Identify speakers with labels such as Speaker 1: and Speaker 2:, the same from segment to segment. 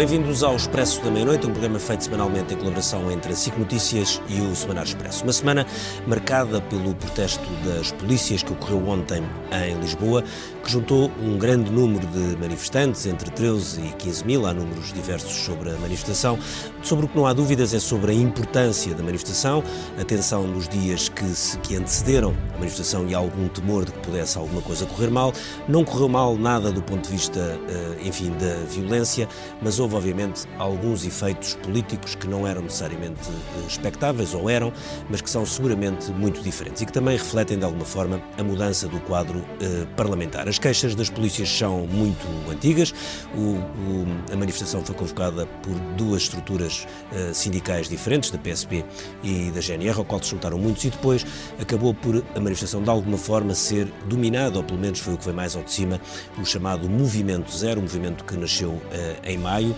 Speaker 1: bem-vindos ao Expresso da Meia-Noite, um programa feito semanalmente em colaboração entre a SIC Notícias e o Semanário Expresso. Uma semana marcada pelo protesto das polícias que ocorreu ontem em Lisboa, que juntou um grande número de manifestantes, entre 13 e 15 mil, há números diversos sobre a manifestação. Sobre o que não há dúvidas é sobre a importância da manifestação, a tensão nos dias que, se, que antecederam a manifestação e algum temor de que pudesse alguma coisa correr mal. Não correu mal nada do ponto de vista, eh, enfim, da violência, mas houve, obviamente, alguns efeitos políticos que não eram necessariamente eh, expectáveis, ou eram, mas que são seguramente muito diferentes e que também refletem, de alguma forma, a mudança do quadro eh, parlamentar. As queixas das polícias são muito antigas. O, o, a manifestação foi convocada por duas estruturas uh, sindicais diferentes, da PSP e da GNR, ao qual se juntaram muitos, e depois acabou por a manifestação, de alguma forma, ser dominada, ou pelo menos foi o que foi mais ao de cima, o chamado Movimento Zero, um movimento que nasceu uh, em maio,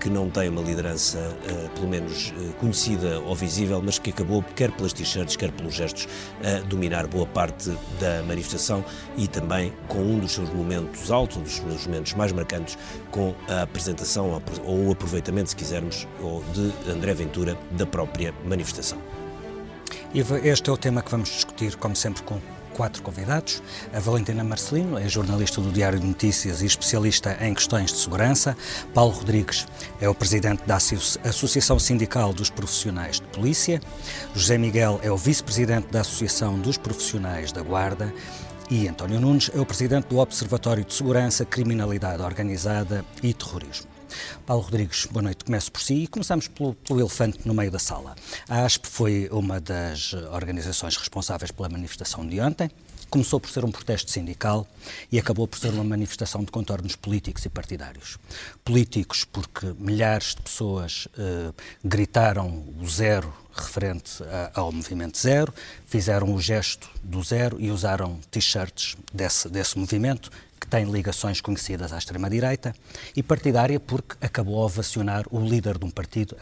Speaker 1: que não tem uma liderança, pelo menos conhecida ou visível, mas que acabou, quer pelas t-shirts, quer pelos gestos, a dominar boa parte da manifestação e também com um dos seus momentos altos, um dos seus momentos mais marcantes, com a apresentação ou o aproveitamento, se quisermos, de André Ventura da própria manifestação.
Speaker 2: Este é o tema que vamos discutir, como sempre, com quatro convidados. A Valentina Marcelino é jornalista do Diário de Notícias e especialista em questões de segurança. Paulo Rodrigues é o presidente da Associação Sindical dos Profissionais de Polícia. José Miguel é o vice-presidente da Associação dos Profissionais da Guarda. E António Nunes é o presidente do Observatório de Segurança, Criminalidade Organizada e Terrorismo. Paulo Rodrigues, boa noite. Começo por si e começamos pelo, pelo, elefante no meio da sala. A ASP foi uma das organizações responsáveis pela manifestação de ontem. Começou por ser um protesto sindical e acabou por ser uma manifestação de contornos políticos e partidários. Políticos porque milhares de pessoas eh, gritaram o zero referente a, ao movimento zero, fizeram o gesto do zero e usaram t-shirts desse, desse movimento que tem ligações conhecidas à extrema-direita, e partidária porque acabou a ovacionar o líder de um partido,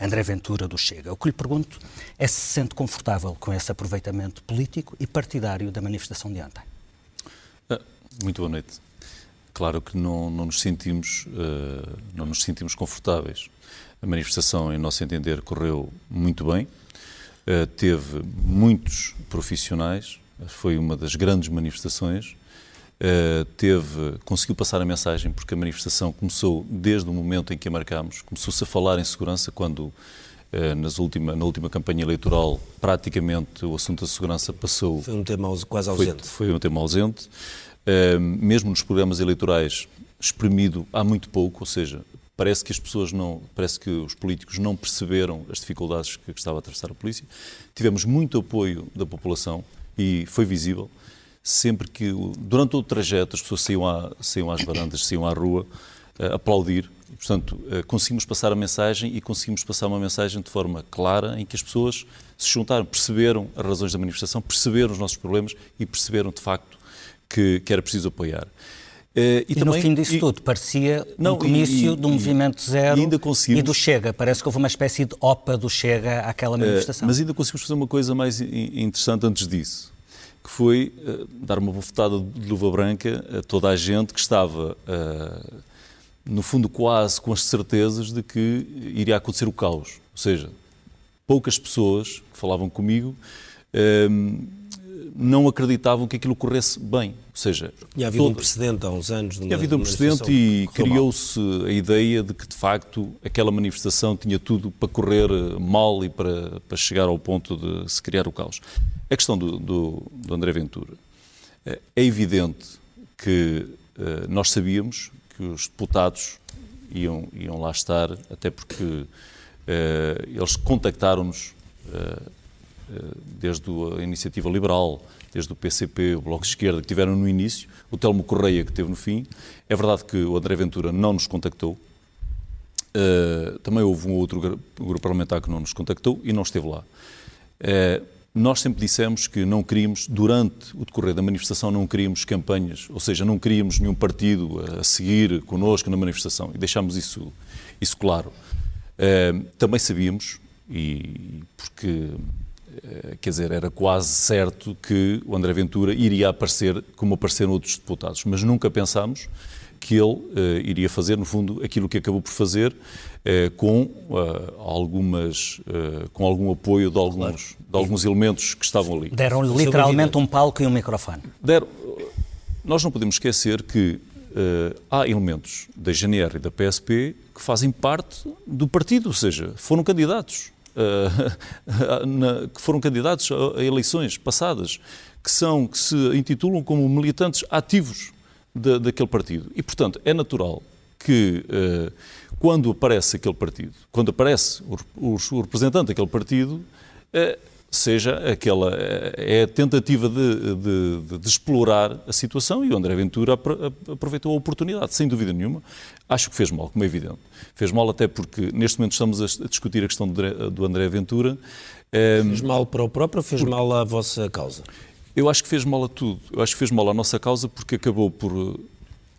Speaker 2: André Ventura do Chega. O que lhe pergunto é se se sente confortável com esse aproveitamento político e partidário da manifestação de ontem.
Speaker 3: Ah, muito boa noite. Claro que não, não, nos sentimos, não nos sentimos confortáveis. A manifestação, em nosso entender, correu muito bem, teve muitos profissionais, foi uma das grandes manifestações teve, conseguiu passar a mensagem porque a manifestação começou desde o momento em que a marcámos, começou-se a falar em segurança quando uh, nas última, na última campanha eleitoral praticamente o assunto da segurança passou...
Speaker 1: Foi um tema quase ausente.
Speaker 3: Foi, foi um tema ausente. Uh, mesmo nos programas eleitorais, exprimido há muito pouco, ou seja, parece que as pessoas não, parece que os políticos não perceberam as dificuldades que estava a atravessar a polícia. Tivemos muito apoio da população e foi visível sempre que, durante o trajeto, as pessoas saíam, à, saíam às varandas, saíam à rua, uh, aplaudir. E, portanto, uh, conseguimos passar a mensagem e conseguimos passar uma mensagem de forma clara em que as pessoas se juntaram, perceberam as razões da manifestação, perceberam os nossos problemas e perceberam, de facto, que, que era preciso apoiar.
Speaker 2: Uh, e, e também, no fim disso e, tudo, parecia não, um comício e, do Movimento Zero
Speaker 3: e,
Speaker 2: e, do Chega. Parece que houve uma espécie de OPA do Chega àquela manifestação.
Speaker 3: Uh, mas ainda conseguimos fazer uma coisa mais interessante antes disso que foi uh, dar uma bofetada de luva branca a toda a gente que estava, uh, no fundo, quase com as certezas de que iria acontecer o caos. Ou seja, poucas pessoas que falavam comigo uh, não acreditavam que aquilo corresse bem. Ou seja,
Speaker 1: tinha havido um precedente há uns anos.
Speaker 3: Tinha havido um precedente e criou-se a ideia de que, de facto, aquela manifestação tinha tudo para correr mal e para, para chegar ao ponto de se criar o caos. A questão do, do, do André Ventura. Eh, é evidente que uh, nós sabíamos que os deputados iam, iam lá estar, até porque uh, eles contactaram-nos uh, desde a Iniciativa Liberal, desde o PCP, o Bloco de Esquerda, que tiveram no início, o Telmo Correia, que teve no fim. É verdade que o André Ventura não nos contactou. também houve um outro grupo parlamentar que não nos contactou e não esteve lá. Nós sempre dissemos que não queríamos, durante o decorrer da manifestação, não queríamos campanhas, ou seja, não queríamos nenhum partido a seguir connosco na manifestação e deixámos isso, isso claro. Uh, também sabíamos, e porque, quer dizer, era quase certo que o André Ventura iria aparecer como apareceram outros deputados, mas nunca pensámos que ele uh, iria fazer, no fundo, aquilo que acabou por fazer, uh, com, uh, algumas, com algum apoio de alguns, claro. de alguns elementos que estavam ali.
Speaker 2: Deram literalmente um palco e um microfone.
Speaker 3: Deram, nós não podemos esquecer que há elementos da GNR e da PSP que fazem parte do partido, ou seja, foram candidatos. Na, que foram candidatos a, a eleições passadas, que são que se intitulam como militantes ativos da, daquele partido. E, portanto, é natural que uh, quando aparece aquele partido, quando aparece o, o, o representante daquele partido, uh, seja aquela é a tentativa de, de, de, explorar a situação e o André Ventura aproveitou a oportunidade, sem dúvida nenhuma. Acho que fez mal, como é evidente. Fez mal até porque neste momento estamos a discutir a questão do André Ventura.
Speaker 1: Fez mal para o próprio ou fez mal à vossa causa?
Speaker 3: Eu acho que fez mal a tudo. Eu acho que fez mal à nossa causa porque acabou por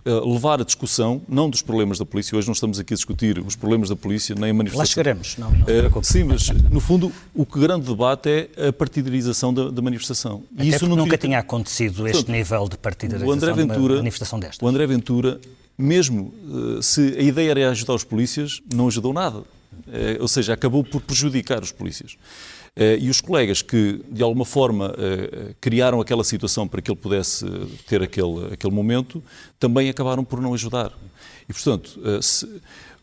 Speaker 3: levar a discussão, não dos problemas da polícia, hoje não estamos aqui a discutir os problemas da polícia, nem a manifestação. Lá
Speaker 2: chegaremos, não, não
Speaker 3: uh, Sim, mas no fundo o que grande debate é a partidarização da, da manifestação.
Speaker 2: Até e isso nunca devia... tinha acontecido este Portanto, nível de partidarização André Ventura, de manifestação desta.
Speaker 3: O André Ventura, mesmo uh, se a ideia era ajudar os polícias, não ajudou nada. ou seja, acabou por prejudicar os polícias. Eh, e os colegas que, de alguma forma, eh, criaram aquela situação para que ele pudesse ter aquele, aquele momento, também acabaram por não ajudar. E, portanto, eh, se,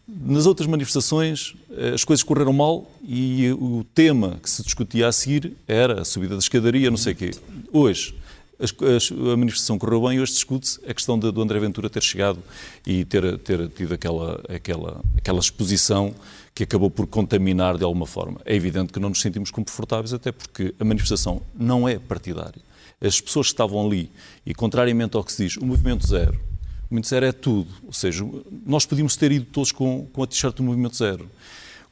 Speaker 3: nas outras manifestações as coisas correram mal e o tema que se discutia a seguir era a subida da escadaria, não sei o quê. Hoje, a manifestação correu bem hoje discute-se a questão do André Ventura ter chegado e ter, ter tido aquela, aquela, aquela exposição que acabou por contaminar de alguma forma. É evidente que não nos sentimos confortáveis, até porque a manifestação não é partidária. As pessoas que estavam ali, e contrariamente ao que se diz, o Movimento Zero, o Movimento Zero é tudo. Ou seja, nós podíamos ter ido todos com, com a t-shirt do Movimento Zero.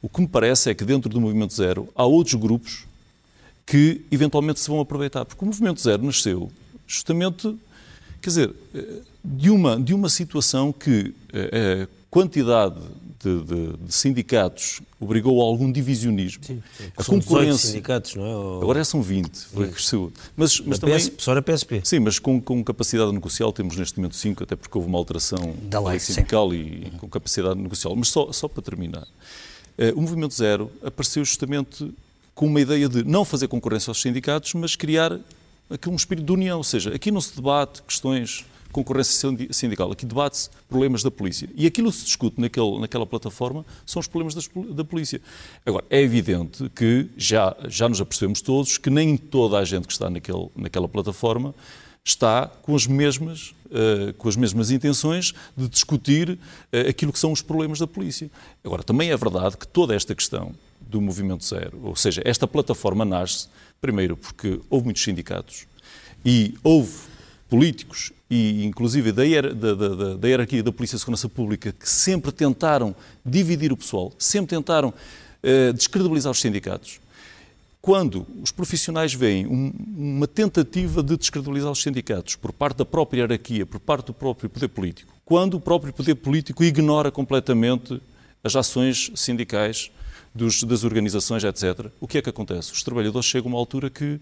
Speaker 3: O que me parece é que dentro do Movimento Zero há outros grupos que eventualmente se vão aproveitar. Porque o Movimento Zero nasceu justamente, quer dizer, de uma, de uma situação que a quantidade de, de, de, sindicatos obrigou a algum divisionismo. Sim,
Speaker 1: sim. A são concorrência. sindicatos, não é?
Speaker 3: Ou... Agora são 20, foi cresceu. Mas, mas também. PS,
Speaker 1: só na PSP.
Speaker 3: Sim, mas com, com capacidade negocial temos neste momento 5, até porque houve uma alteração da lei sindical sim. e com capacidade negocial. Mas só, só para terminar. Uh, o Movimento Zero apareceu justamente com uma ideia de não fazer concorrência aos sindicatos, mas criar aqui um espírito de união. Ou seja, aqui não se debate questões concorrência sindical. Aqui debate-se problemas da polícia. E aquilo que se discute naquele, naquela plataforma são os problemas das, da polícia. Agora, é evidente que já, já nos apercebemos todos que nem toda a gente que está naquele, naquela plataforma está com as mesmas, uh, com as mesmas intenções de discutir uh, aquilo que são os problemas da polícia. Agora, também é verdade que toda esta questão do Movimento Zero, ou seja, esta plataforma nasce, primeiro, porque houve muitos sindicatos e houve políticos e inclusive da, hier da, da, da, hierarquia da Polícia de Segurança Pública que sempre tentaram dividir o pessoal, sempre tentaram uh, descredibilizar os sindicatos. Quando os profissionais veem um, uma tentativa de descredibilizar os sindicatos por parte da própria hierarquia, por parte do próprio poder político, quando o próprio poder político ignora completamente as ações sindicais dos, das organizações, etc., o que é que acontece? Os trabalhadores chegam a uma altura que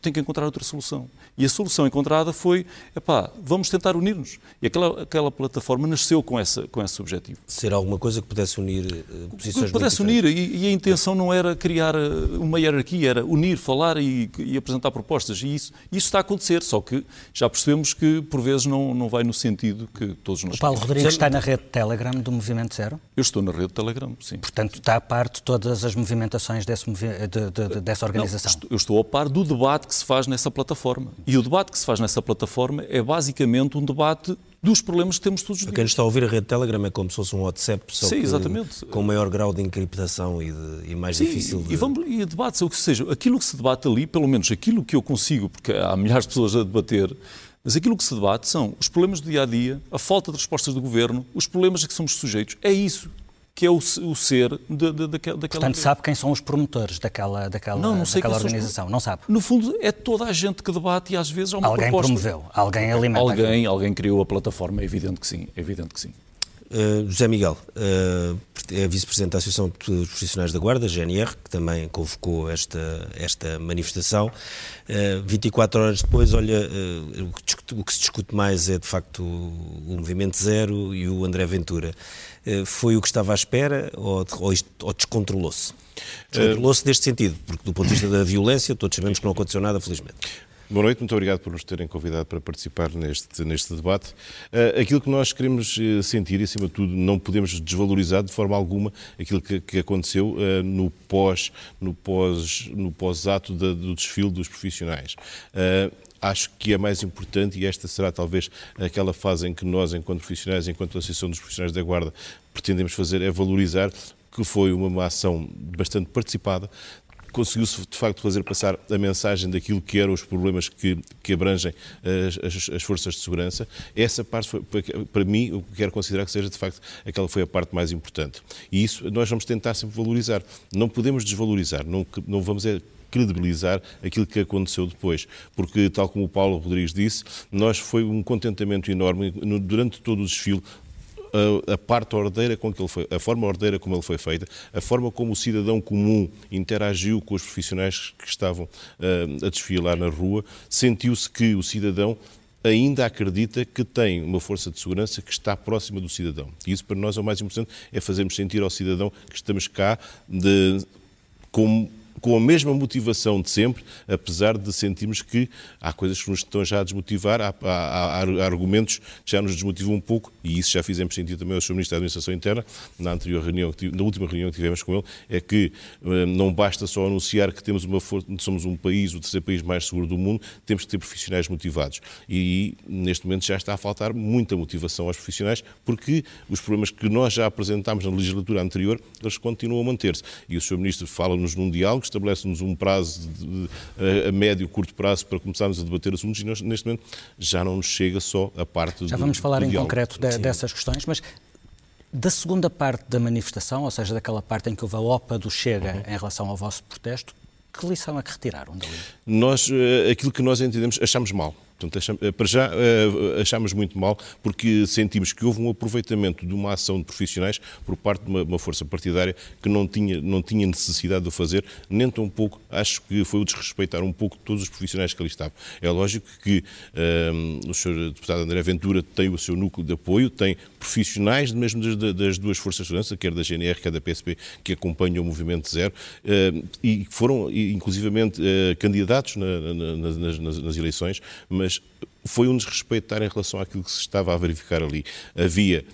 Speaker 3: tem que encontrar outra solução. E a solução encontrada foi, epá, vamos tentar unir-nos. E aquela, aquela plataforma nasceu com, essa, com esse objetivo.
Speaker 1: Ser alguma coisa que pudesse unir uh, posições
Speaker 3: Que pudesse unir, e, e, a intenção não era criar eh, uma hierarquia, era unir, falar e, e, apresentar propostas. E isso, isso está a acontecer, só que já percebemos que, por vezes, não, não vai no sentido que todos nós...
Speaker 2: O Paulo Rodrigues está na rede Telegram do Movimento Zero?
Speaker 3: Eu estou na rede Telegram, sim.
Speaker 2: Portanto, está a par de todas as movimentações desse, de, de, de, dessa organização?
Speaker 3: Não, eu estou a par do debate que se faz nessa plataforma. E o debate que se faz nessa plataforma é basicamente um debate dos problemas que temos todos os dias.
Speaker 1: Quem está a ouvir a rede Telegram é como se fosse um WhatsApp, só
Speaker 3: Sim, exatamente.
Speaker 1: com maior grau de encriptação e, de, e mais Sim, difícil de...
Speaker 3: E, vamos, e debate, ou seja, aquilo que se debate ali, pelo menos aquilo que eu consigo, porque há milhares de pessoas a debater, mas aquilo que se debate são os problemas do dia-a-dia, -dia, a falta de respostas do governo, os problemas a que somos sujeitos. É isso que é o, o ser de, de, daquela...
Speaker 2: Portanto, sabe quem são os promotores daquela, daquela, não, não sei daquela organização? Não sabe?
Speaker 3: No fundo, é toda a gente que debate e às vezes há uma
Speaker 2: alguém
Speaker 3: proposta.
Speaker 2: promoveu, alguém alimenta.
Speaker 3: Alguém, alguém criou a plataforma, é evidente que sim, é evidente que sim.
Speaker 1: Uh, José Miguel, uh, é vice-presidente da Associação dos Profissionais da Guarda, GNR, que também convocou esta, esta manifestação. Uh, 24 horas depois, olha, o que se discute mais é de facto o Movimento Zero e o André Ventura. foi o que estava à espera ou, ou, ou descontrolou-se? Descontrolou-se neste sentido, porque do ponto de vista da violência, todos sabemos que não aconteceu nada, felizmente.
Speaker 4: Boa noite, muito obrigado por nos terem convidado para participar neste, neste debate. Uh, aquilo que nós queremos uh, sentir, e acima de tudo, não podemos desvalorizar de forma alguma aquilo que, que aconteceu uh, no pós no pós no pós-ato do desfile dos profissionais acho que é mais importante, e esta será talvez aquela fase em que nós, enquanto profissionais, enquanto Associação dos Profissionais da Guarda, pretendemos fazer, é valorizar que foi uma ação bastante participada, conseguiu-se de facto fazer passar a mensagem daquilo que eram os problemas que, que abrangem as, as, as, forças de segurança. Essa parte foi, para mim, o que quero considerar que seja de facto aquela foi a parte mais importante. E isso nós vamos tentar sempre valorizar. Não podemos desvalorizar, não, não vamos é credibilizar aquilo que aconteceu depois. Porque, tal como o Paulo Rodrigues disse, nós foi um contentamento enorme durante todo o desfile a, a, parte ordeira com que ele foi, a forma ordeira como ele foi feita, a forma como o cidadão comum interagiu com os profissionais que estavam uh, a desfilar na rua, sentiu-se que o cidadão ainda acredita que tem uma força de segurança que está próxima do cidadão. E isso para nós é o mais importante, é fazermos sentir ao cidadão que estamos cá de, como com a mesma motivação de sempre, apesar de sentirmos que há coisas que nos estão já a desmotivar, há, há, há argumentos que já nos desmotivam um pouco, e isso já fizemos sentir também ao Sr. Ministro da Administração Interna, na anterior reunião, na última reunião que tivemos com ele, é que eh, não basta só anunciar que temos uma somos um país, o terceiro país mais seguro do mundo, temos que ter profissionais motivados. E neste momento já está a faltar muita motivação aos profissionais, porque os problemas que nós já apresentámos na legislatura anterior, eles continuam a manter-se. E o Sr. Ministro fala-nos num diálogo, estabelece-nos um prazo de, a, a médio, curto prazo para começarmos a debater assuntos e nós, neste momento já não nos chega só a parte
Speaker 2: Já
Speaker 4: do,
Speaker 2: vamos falar
Speaker 4: em
Speaker 2: diálogo. concreto de, dessas questões, mas da segunda parte da manifestação, ou seja, daquela parte em que houve a OPA do Chega uhum. em relação ao vosso protesto, que lição é que retiraram dali?
Speaker 4: Nós, eh, aquilo que nós entendemos, achamos mal. Portanto, achamos, eh, para já eh, achamos muito mal porque sentimos que houve um aproveitamento de uma ação de profissionais por parte de uma, uma, força partidária que não tinha, não tinha necessidade de o fazer, nem tão pouco, acho que foi o desrespeitar um pouco todos os profissionais que ali estavam. É lógico que um, o Sr. Deputado André Ventura tem o seu núcleo de apoio, tem profissionais mesmo das, das duas forças de segurança, quer da GNR, quer da PSP, que acompanham o Movimento Zero, uh, e foram inclusivamente uh, candidatos na, na, nas, nas, eleições, mas foi um desrespeitar em relação àquilo que se estava a verificar ali. Havia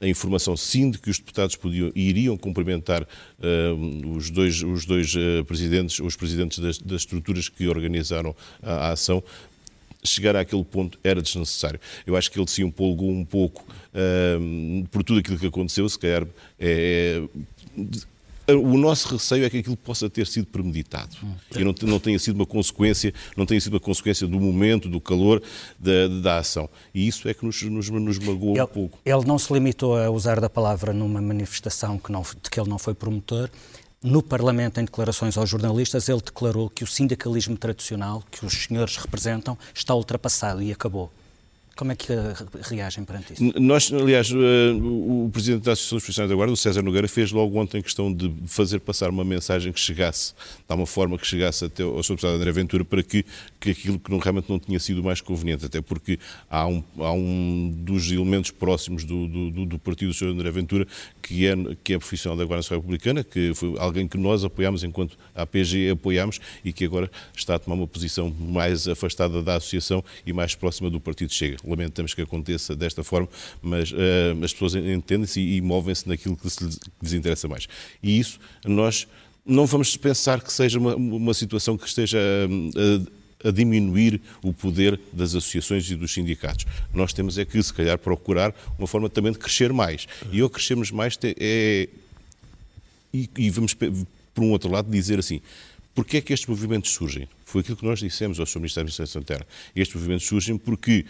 Speaker 4: a informação sim de que os deputados podiam e iriam cumprimentar uh, os dois, os dois uh, presidentes, os presidentes das, das, estruturas que organizaram a, a, ação. Chegar àquele ponto era desnecessário. Eu acho que ele se empolgou um pouco por tudo aquilo que aconteceu, se calhar é, é o nosso receio é que aquilo possa ter sido premeditado hum. e não, não tenha sido uma consequência, não tenha sido uma consequência do momento, do calor da, da ação. E isso é que nos, nos, nos magoou
Speaker 2: ele,
Speaker 4: um pouco.
Speaker 2: Ele não se limitou a usar da palavra numa manifestação que não, de que ele não foi promotor. No Parlamento, em declarações aos jornalistas, ele declarou que o sindicalismo tradicional que os senhores representam está ultrapassado e acabou. Como é que reagem perante isso?
Speaker 4: Nós, aliás, eh, o Presidente da Associação dos Profissionais da Guarda, o César Nogueira, fez logo ontem questão de fazer passar uma mensagem que chegasse, de uma forma que chegasse até ao Sr. Deputado André Ventura, para que, que aquilo que realmente não tinha sido mais conveniente, até porque há um, há um dos elementos próximos do, do, do partido do Sr. André Ventura, que é, que é profissional da Guarda Nacional Republicana, que foi alguém que nós apoiámos enquanto a PG apoiámos e que agora está a tomar uma posição mais afastada da associação e mais próxima do partido Chega lamentamos que aconteça desta forma, mas uh, as pessoas entendem-se e, e movem-se naquilo que, se, que lhes interessa mais. E isso nós não vamos pensar que seja uma, uma situação que esteja a, a, diminuir o poder das associações e dos sindicatos. Nós temos é que, se calhar, procurar uma forma também de crescer mais. E ao crescermos mais é... E, e vamos, por um outro lado, dizer assim, Porquê é que estes movimentos surgem? Foi aquilo que nós dissemos ao Sr. Ministro da Administração Interna. Estes movimentos surgem porque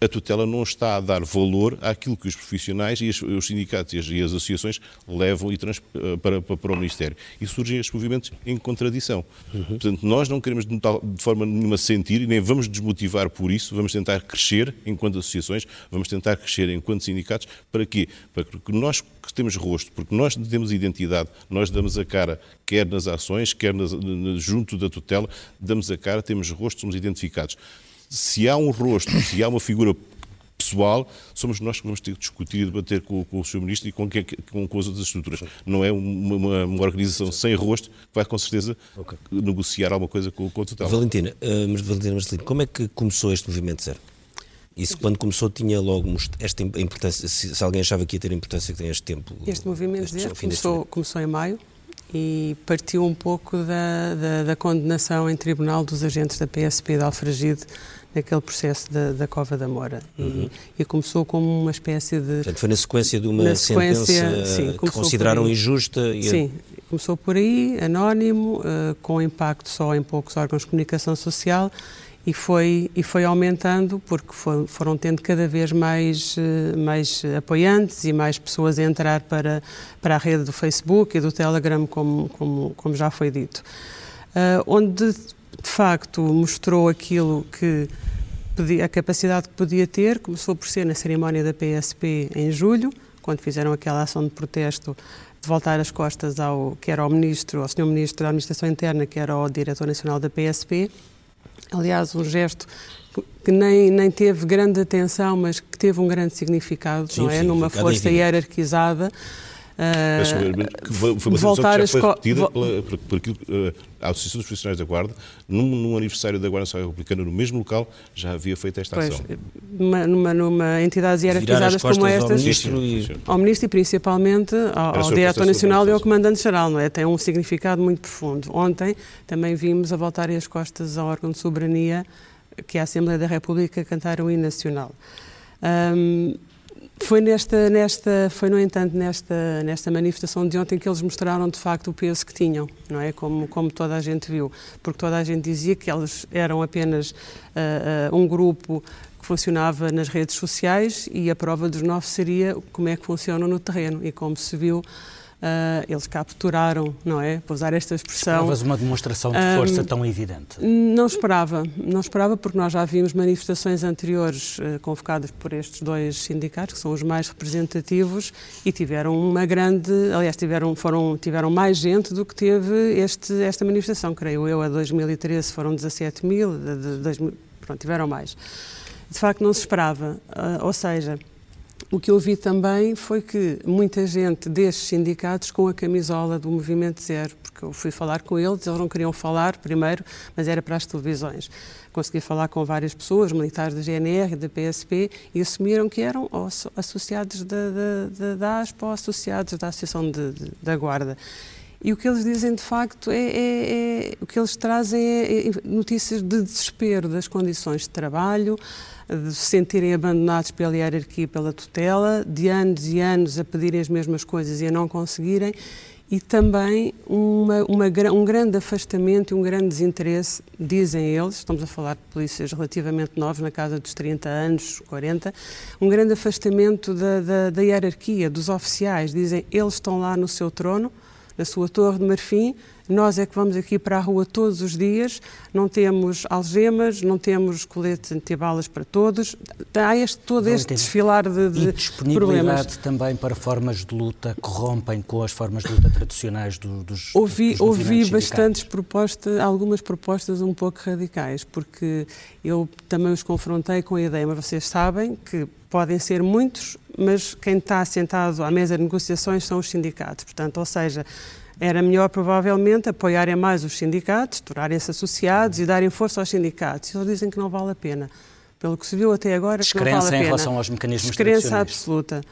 Speaker 4: a tutela não está a dar valor àquilo que os profissionais e os sindicatos e as, as associações levam e eh, para, para, o Ministério. E surgem estes movimentos em contradição. Uhum. Portanto, nós não queremos de, de forma nenhuma sentir e nem vamos desmotivar por isso, vamos tentar crescer enquanto associações, vamos tentar crescer enquanto sindicatos, para quê? Para que nós que temos rosto, porque nós temos identidade, nós damos a cara, quer nas ações, quer nas, junto da tutela, damos a cara, temos rosto, somos identificados se há um rosto, se há uma figura pessoal, somos nós que vamos ter que discutir e debater com, com o Sr. Ministro e com, com, com, as outras estruturas. Não é uma, uma, uma organização sem rosto que vai, com certeza, okay. negociar alguma coisa com, com a tutela.
Speaker 1: Valentina, uh, Valentina Marcelino, como é que começou este movimento zero? Isso, quando começou, tinha logo esta importância, se, se, alguém achava que ia ter a importância que tem este tempo.
Speaker 5: Este movimento este, zero começou, começou em maio e partiu um pouco da, da, da, condenação em tribunal dos agentes da PSP de Alfragide naquele processo da, da Cova da Mora. Uhum. E, e, começou como uma espécie de.
Speaker 1: Portanto, foi na sequência de uma sequência, sentença sim, que consideraram injusta.
Speaker 5: E... Sim, começou por aí, anónimo, uh, com impacto só em poucos órgãos de comunicação social. E foi, e foi aumentando porque for, foram tendo cada vez mais, uh, mais apoiantes e mais pessoas a entrar para, para a rede do Facebook e do Telegram, como, como, como já foi dito. Uh, onde de facto mostrou aquilo que a capacidade que podia ter, começou por ser na cerimónia da PSP em julho, quando fizeram aquela ação de protesto de voltar as costas ao que era o ministro, ao senhor ministro da Administração Interna, que era o diretor nacional da PSP. Aliás, um gesto que nem, nem teve grande atenção, mas que teve um grande significado, sim, não é? Numa força hierarquizada
Speaker 4: Uh, foi uma voltar que já foi repetida pela, por, por aquilo, uh, a Associação dos Profissionais da Guarda, num, num, aniversário da Guarda Nacional Republicana, no mesmo local, já havia feito esta pois, ação.
Speaker 5: Numa, numa, numa entidades hierarquizadas como estas, ao
Speaker 1: Ministro e,
Speaker 5: ao ministro e principalmente ao, ao Diretor Nacional e ao Comandante-Geral, não é? Tem um significado muito profundo. Ontem também vimos a voltarem as costas ao órgão de soberania, que é a Assembleia da República, cantar o hino nacional. Um, foi nesta, nesta, foi no entanto nesta, nesta manifestação de ontem que eles mostraram de facto o peso que tinham, não é? Como, como toda a gente viu, porque toda a gente dizia que eles eram apenas uh, uh, um grupo que funcionava nas redes sociais e a prova dos nove seria como é que funcionam no terreno e como se viu Uh, eles capturaram, não é? Para usar esta expressão.
Speaker 2: Esperavas uma demonstração de força um, tão evidente?
Speaker 5: Não esperava, não esperava porque nós já vimos manifestações anteriores uh, convocadas por estes dois sindicatos, que são os mais representativos, e tiveram uma grande, aliás, tiveram, foram, tiveram mais gente do que teve este, esta manifestação, creio eu, a 2013 foram 17 mil, de, de, de, pronto, tiveram mais. De facto, não se esperava, uh, ou seja, o que eu vi também foi que muita gente destes sindicatos com a camisola do Movimento Zero, porque eu fui falar com eles, eles não queriam falar primeiro, mas era para as televisões. Consegui falar com várias pessoas, militares da GNR, da PSP, e assumiram que eram associados da, da, da ASP ou associados da Associação de, de, da Guarda. E o que eles dizem, de facto, é, é, é o que eles trazem é, é notícias de desespero das condições de trabalho, de se sentirem abandonados pela hierarquia pela tutela, de anos e anos a pedirem as mesmas coisas e a não conseguirem, e também uma, uma, um grande afastamento e um grande desinteresse, dizem eles, estamos a falar de polícias relativamente novos, na casa dos 30 anos, 40, um grande afastamento da, da, da hierarquia, dos oficiais, dizem eles estão lá no seu trono, na sua torre de marfim, nós é que vamos aqui para a rua todos os dias, não temos algemas, não temos coletes antibalas para todos. Há este, todo este entender. desfilar de, de
Speaker 2: e disponibilidade problemas. também para formas de luta que rompem com as formas de luta tradicionais do, dos
Speaker 5: Ouvi,
Speaker 2: dos
Speaker 5: ouvi bastantes propostas, algumas propostas um pouco radicais, porque eu também os confrontei com a ideia, mas vocês sabem que podem ser muitos, mas quem está sentado à mesa de negociações são os sindicatos. Portanto, ou seja, era melhor, provavelmente, apoiarem mais os sindicatos, tornarem-se associados e darem força aos sindicatos. Eles dizem que não vale a pena. Pelo que se viu até agora, que não vale a pena.
Speaker 2: em relação aos mecanismos
Speaker 5: Descrença absoluta.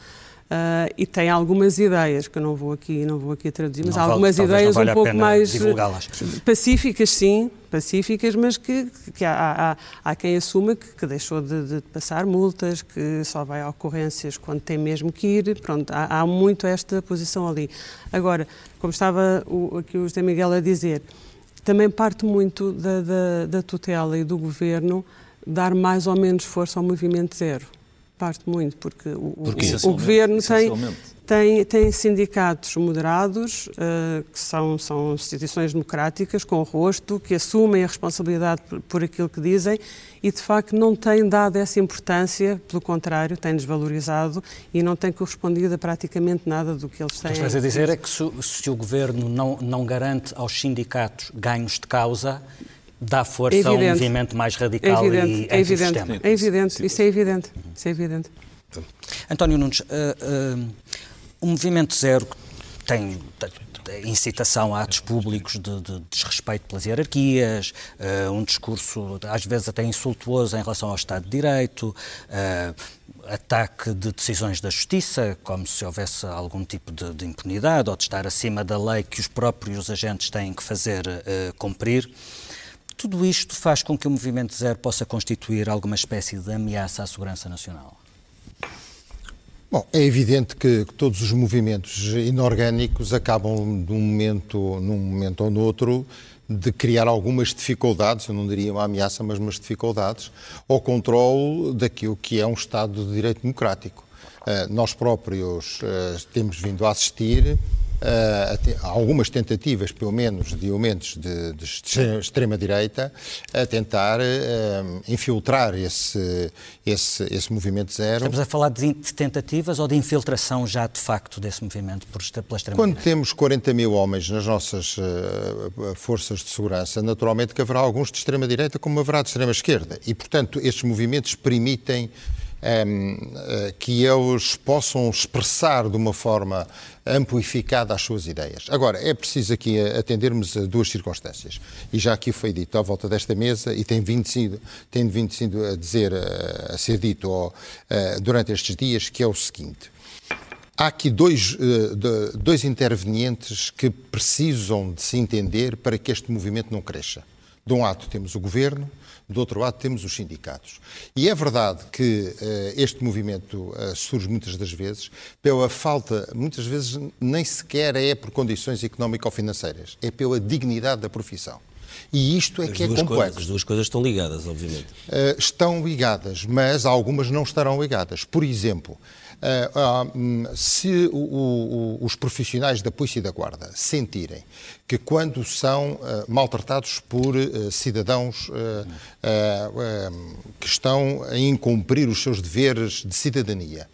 Speaker 5: Uh, e tem algumas ideias que eu não vou aqui não vou aqui traduzir, mas
Speaker 2: não
Speaker 5: algumas
Speaker 2: vale,
Speaker 5: ideias
Speaker 2: um
Speaker 5: pouco mais pacíficas, sim, pacíficas, mas que, que há, há, há, quem assuma que, que deixou de, de, passar multas, que só vai a ocorrências quando tem mesmo que ir. Pronto, há, há muito esta posição ali. Agora, como estava o, aqui o José Miguel a dizer, também parte muito da, da, da tutela e do governo dar mais ou menos força ao movimento zero. Parte muito, porque o, porque, o, o governo tem, tem, tem sindicatos moderados, uh, que são, são instituições democráticas, com rosto, que assumem a responsabilidade por, por, aquilo que dizem e, de facto, não têm dado essa importância, pelo contrário, têm desvalorizado e não têm correspondido a praticamente nada do que eles têm. O que
Speaker 2: estás a dizer é que se, se o governo não, não garante aos sindicatos ganhos de causa, dá força é a um movimento mais radical
Speaker 5: é evidente,
Speaker 2: e
Speaker 5: é evidente, é evidente, isso é evidente, isso é evidente.
Speaker 2: António Nunes, uh, uh, o Movimento Zero tem, incitação a atos públicos de, de desrespeito pelas hierarquias, uh, um discurso às vezes até insultuoso em relação ao Estado de Direito, uh, ataque de decisões da Justiça, como se houvesse algum tipo de, de, impunidade ou de estar acima da lei que os próprios agentes têm que fazer uh, cumprir. Tudo isto faz com que o Movimento Zero possa constituir alguma espécie de ameaça à segurança nacional?
Speaker 6: Bom, é evidente que, todos os movimentos inorgânicos acabam de um momento, num momento ou noutro, de criar algumas dificuldades, eu não diria uma ameaça, mas umas dificuldades, ao controle daquilo que é um Estado de Direito Democrático. Uh, nós próprios uh, temos vindo a assistir uh, algumas tentativas, pelo menos, de aumentos de, de extrema-direita a tentar uh, infiltrar esse, esse, esse movimento zero.
Speaker 2: Estamos a falar de, de tentativas ou de infiltração já de facto desse movimento por, pela extrema-direita?
Speaker 6: Quando temos 40 mil homens nas nossas uh, forças de segurança, naturalmente que haverá alguns de extrema-direita como haverá de extrema-esquerda. E, portanto, estes movimentos permitem que eles possam expressar de uma forma amplificada as suas ideias. Agora, é preciso aqui atendermos a duas circunstâncias. E já aqui foi dito à volta desta mesa e tem vindo sido, tem vindo sido a dizer, a ser dito ó, durante estes dias, que é o seguinte. Há aqui dois, dois intervenientes que precisam de se entender para que este movimento não cresça. De um lado temos o governo, do outro lado temos os sindicatos. E é verdade que uh, este movimento uh, surge muitas das vezes pela falta, muitas vezes nem sequer é por condições económico-financeiras, é pela dignidade da profissão. E isto é as que é complexo.
Speaker 1: Coisas, as duas coisas estão ligadas, obviamente.
Speaker 6: Uh, estão ligadas, mas algumas não estarão ligadas. Por exemplo, se o, o, os profissionais da Polícia e da Guarda sentirem que quando são uh, maltratados por cidadãos que estão a incumprir os seus deveres de cidadania,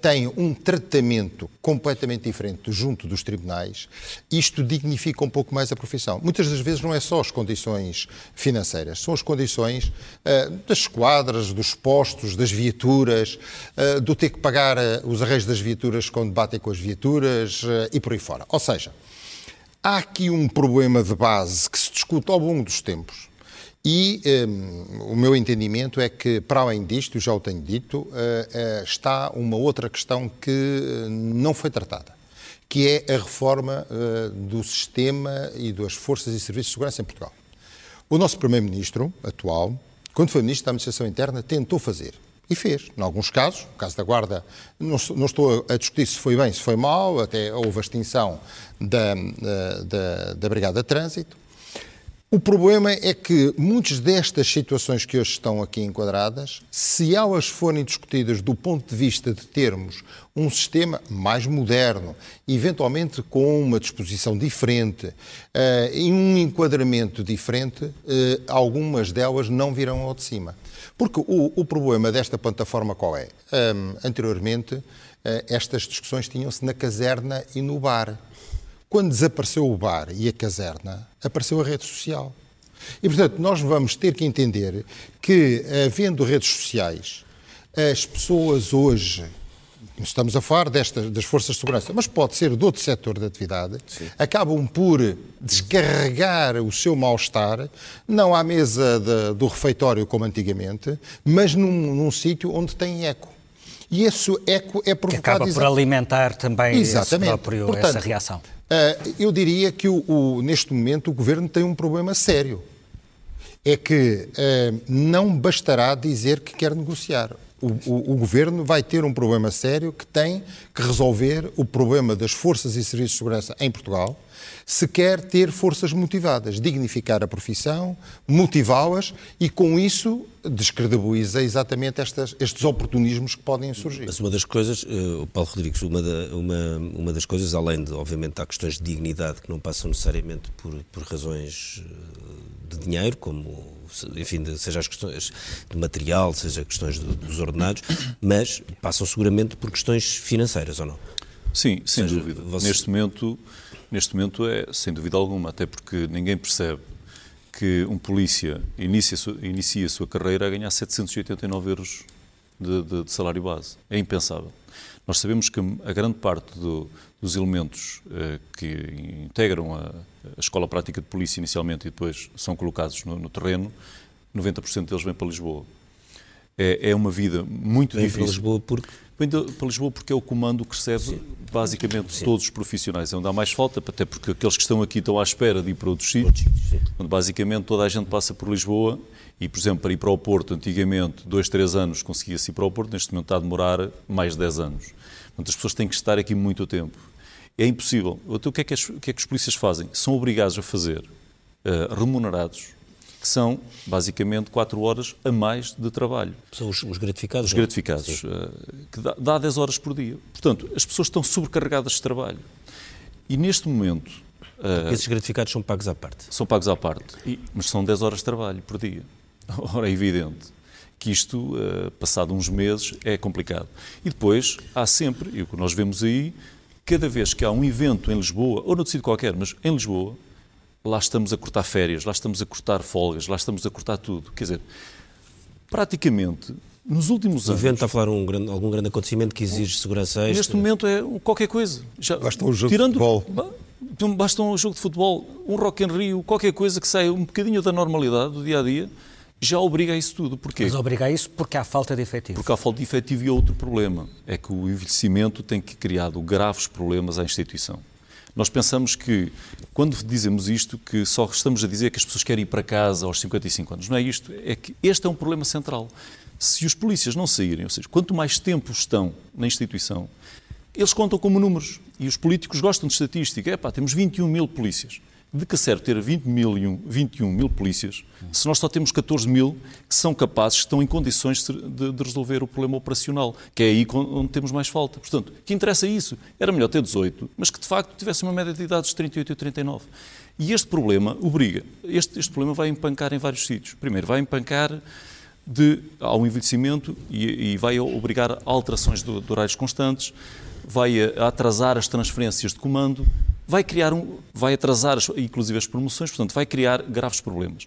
Speaker 6: têm um tratamento completamente diferente junto dos tribunais, isto dignifica um pouco mais a profissão. Muitas das vezes não é só as condições financeiras, são as condições das esquadras, dos postos, das viaturas, do ter que pagar os arreios das viaturas quando batem com as viaturas e por aí fora. Ou seja, Há aqui um problema de base que se discute ao longo dos tempos. E um, o meu entendimento é que, para além disto, já o tenho dito, uh, uh, está uma outra questão que uh, não foi tratada, que é a reforma do sistema e das forças e serviços de segurança em Portugal. O nosso Primeiro-Ministro atual, quando foi Ministro da Administração Interna, tentou fazer. E fez. Em alguns casos, no caso da Guarda, não, não, estou a discutir se foi bem, se foi mal, até houve a extinção da, da, da Brigada de Trânsito. O problema é que muitas destas situações que hoje estão aqui enquadradas, se elas forem discutidas do ponto de vista de termos um sistema mais moderno, eventualmente com uma disposição diferente uh, e um enquadramento diferente, uh, algumas delas não virão ao de cima. Porque o, o problema desta plataforma qual é? Um, anteriormente, uh, estas discussões tinham-se na caserna e no bar. Quando desapareceu o bar e a caserna, apareceu a rede social. E, portanto, nós vamos ter que entender que, havendo redes sociais, as pessoas hoje estamos a falar destas, das forças de segurança, mas pode ser de outro setor de atividade, Sim. acabam por descarregar o seu mal-estar, não à mesa de, do refeitório como antigamente, mas num, num sítio onde tem eco. E esse eco é provocado...
Speaker 2: Que acaba por alimentar também. Próprio, Portanto, essa reação.
Speaker 6: Uh, eu diria que o, o, neste momento o Governo tem um problema sério. É que uh, não bastará dizer que quer negociar o, o, o, governo vai ter um problema sério que tem que resolver o problema das forças e serviços de segurança em Portugal se quer ter forças motivadas, dignificar a profissão, motivá-las e, com isso, descredibiliza exatamente estas, estes oportunismos que podem surgir.
Speaker 1: Mas uma das coisas, uh, Paulo Rodrigues, uma, da, uma, uma das coisas, além de, obviamente, há questões de dignidade que não passam necessariamente por, por razões eh, de dinheiro, como, enfim, de, seja as questões de material, seja questões de, dos ordenados, mas passam seguramente por questões financeiras, ou não?
Speaker 3: Sim, sem seja, dúvida. Você... Neste momento neste momento é, sem dúvida alguma, até porque ninguém percebe que um polícia inicia, inicia a sua carreira a ganhar 789 euros de, de, de salário base. É impensável. Nós sabemos que a grande parte do, dos elementos eh, que integram a, a, Escola Prática de Polícia inicialmente e depois são colocados no, no terreno, 90% deles vêm para Lisboa. É, é uma vida muito Vem difícil.
Speaker 1: para Lisboa porque
Speaker 3: Vem para Lisboa porque é o comando que recebe Sim. basicamente Sim. todos os profissionais. É onde há mais falta, até porque aqueles que estão aqui estão à espera de ir para outros sítios. Onde basicamente toda a gente passa por Lisboa e, por exemplo, para ir para o Porto, antigamente, dois, três anos conseguia-se ir para o Porto, neste momento está a demorar mais de dez anos. Portanto, as pessoas têm que estar aqui muito tempo. É impossível. Então, o que é que, as, o que, é que os polícias fazem? São obrigados a fazer, uh, remunerados, que são basicamente 4 horas a mais de trabalho.
Speaker 1: São os, os gratificados?
Speaker 3: Os não? gratificados, uh, que dá, dá 10 horas por dia. Portanto, as pessoas estão sobrecarregadas de trabalho. E neste momento.
Speaker 1: Uh, esses gratificados são pagos à parte?
Speaker 3: São pagos à parte, e, mas são 10 horas de trabalho por dia. Ora, é evidente que isto, uh, passado uns meses, é complicado. E depois há sempre, e o que nós vemos aí, cada vez que há um evento em Lisboa, ou no sítio qualquer, mas em Lisboa, lá estamos a cortar férias, lá estamos a cortar folgas, lá estamos a cortar tudo. Quer dizer, praticamente, nos últimos anos...
Speaker 1: O evento está a falar um grande, algum grande acontecimento que exige segurança extra?
Speaker 3: Neste momento é qualquer coisa.
Speaker 6: Já, basta um jogo tirando, de futebol.
Speaker 3: Basta um jogo de futebol, um Rock in Rio, qualquer coisa que saia um bocadinho da normalidade do dia-a-dia, já obriga a isso tudo. Porquê?
Speaker 2: Mas obriga a isso porque há falta de efetivo.
Speaker 3: Porque há falta de efetivo e outro problema. É que o envelhecimento tem que criado graves problemas à instituição. Nós pensamos que, quando dizemos isto, que só estamos a dizer que as pessoas querem ir para casa aos 55 anos. Não é isto. É que este é um problema central. Se os polícias não saírem, ou seja, quanto mais tempo estão na instituição, eles contam como números. E os políticos gostam de estatística. É pá, temos 21 mil polícias de que serve ter 20 mil, 21 mil polícias se nós só temos 14 mil que são capazes, que estão em condições de, de, resolver o problema operacional, que é aí onde temos mais falta. Portanto, que interessa isso? Era melhor ter 18, mas que de facto tivesse uma média de idades de 38 e 39. E este problema obriga, este, este problema vai empancar em vários sítios. Primeiro, vai empancar de, ao envelhecimento e, e vai obrigar a alterações de, de horários constantes, vai a, a atrasar as transferências de comando, vai criar um, vai atrasar as, inclusive as promoções, portanto, vai criar graves problemas.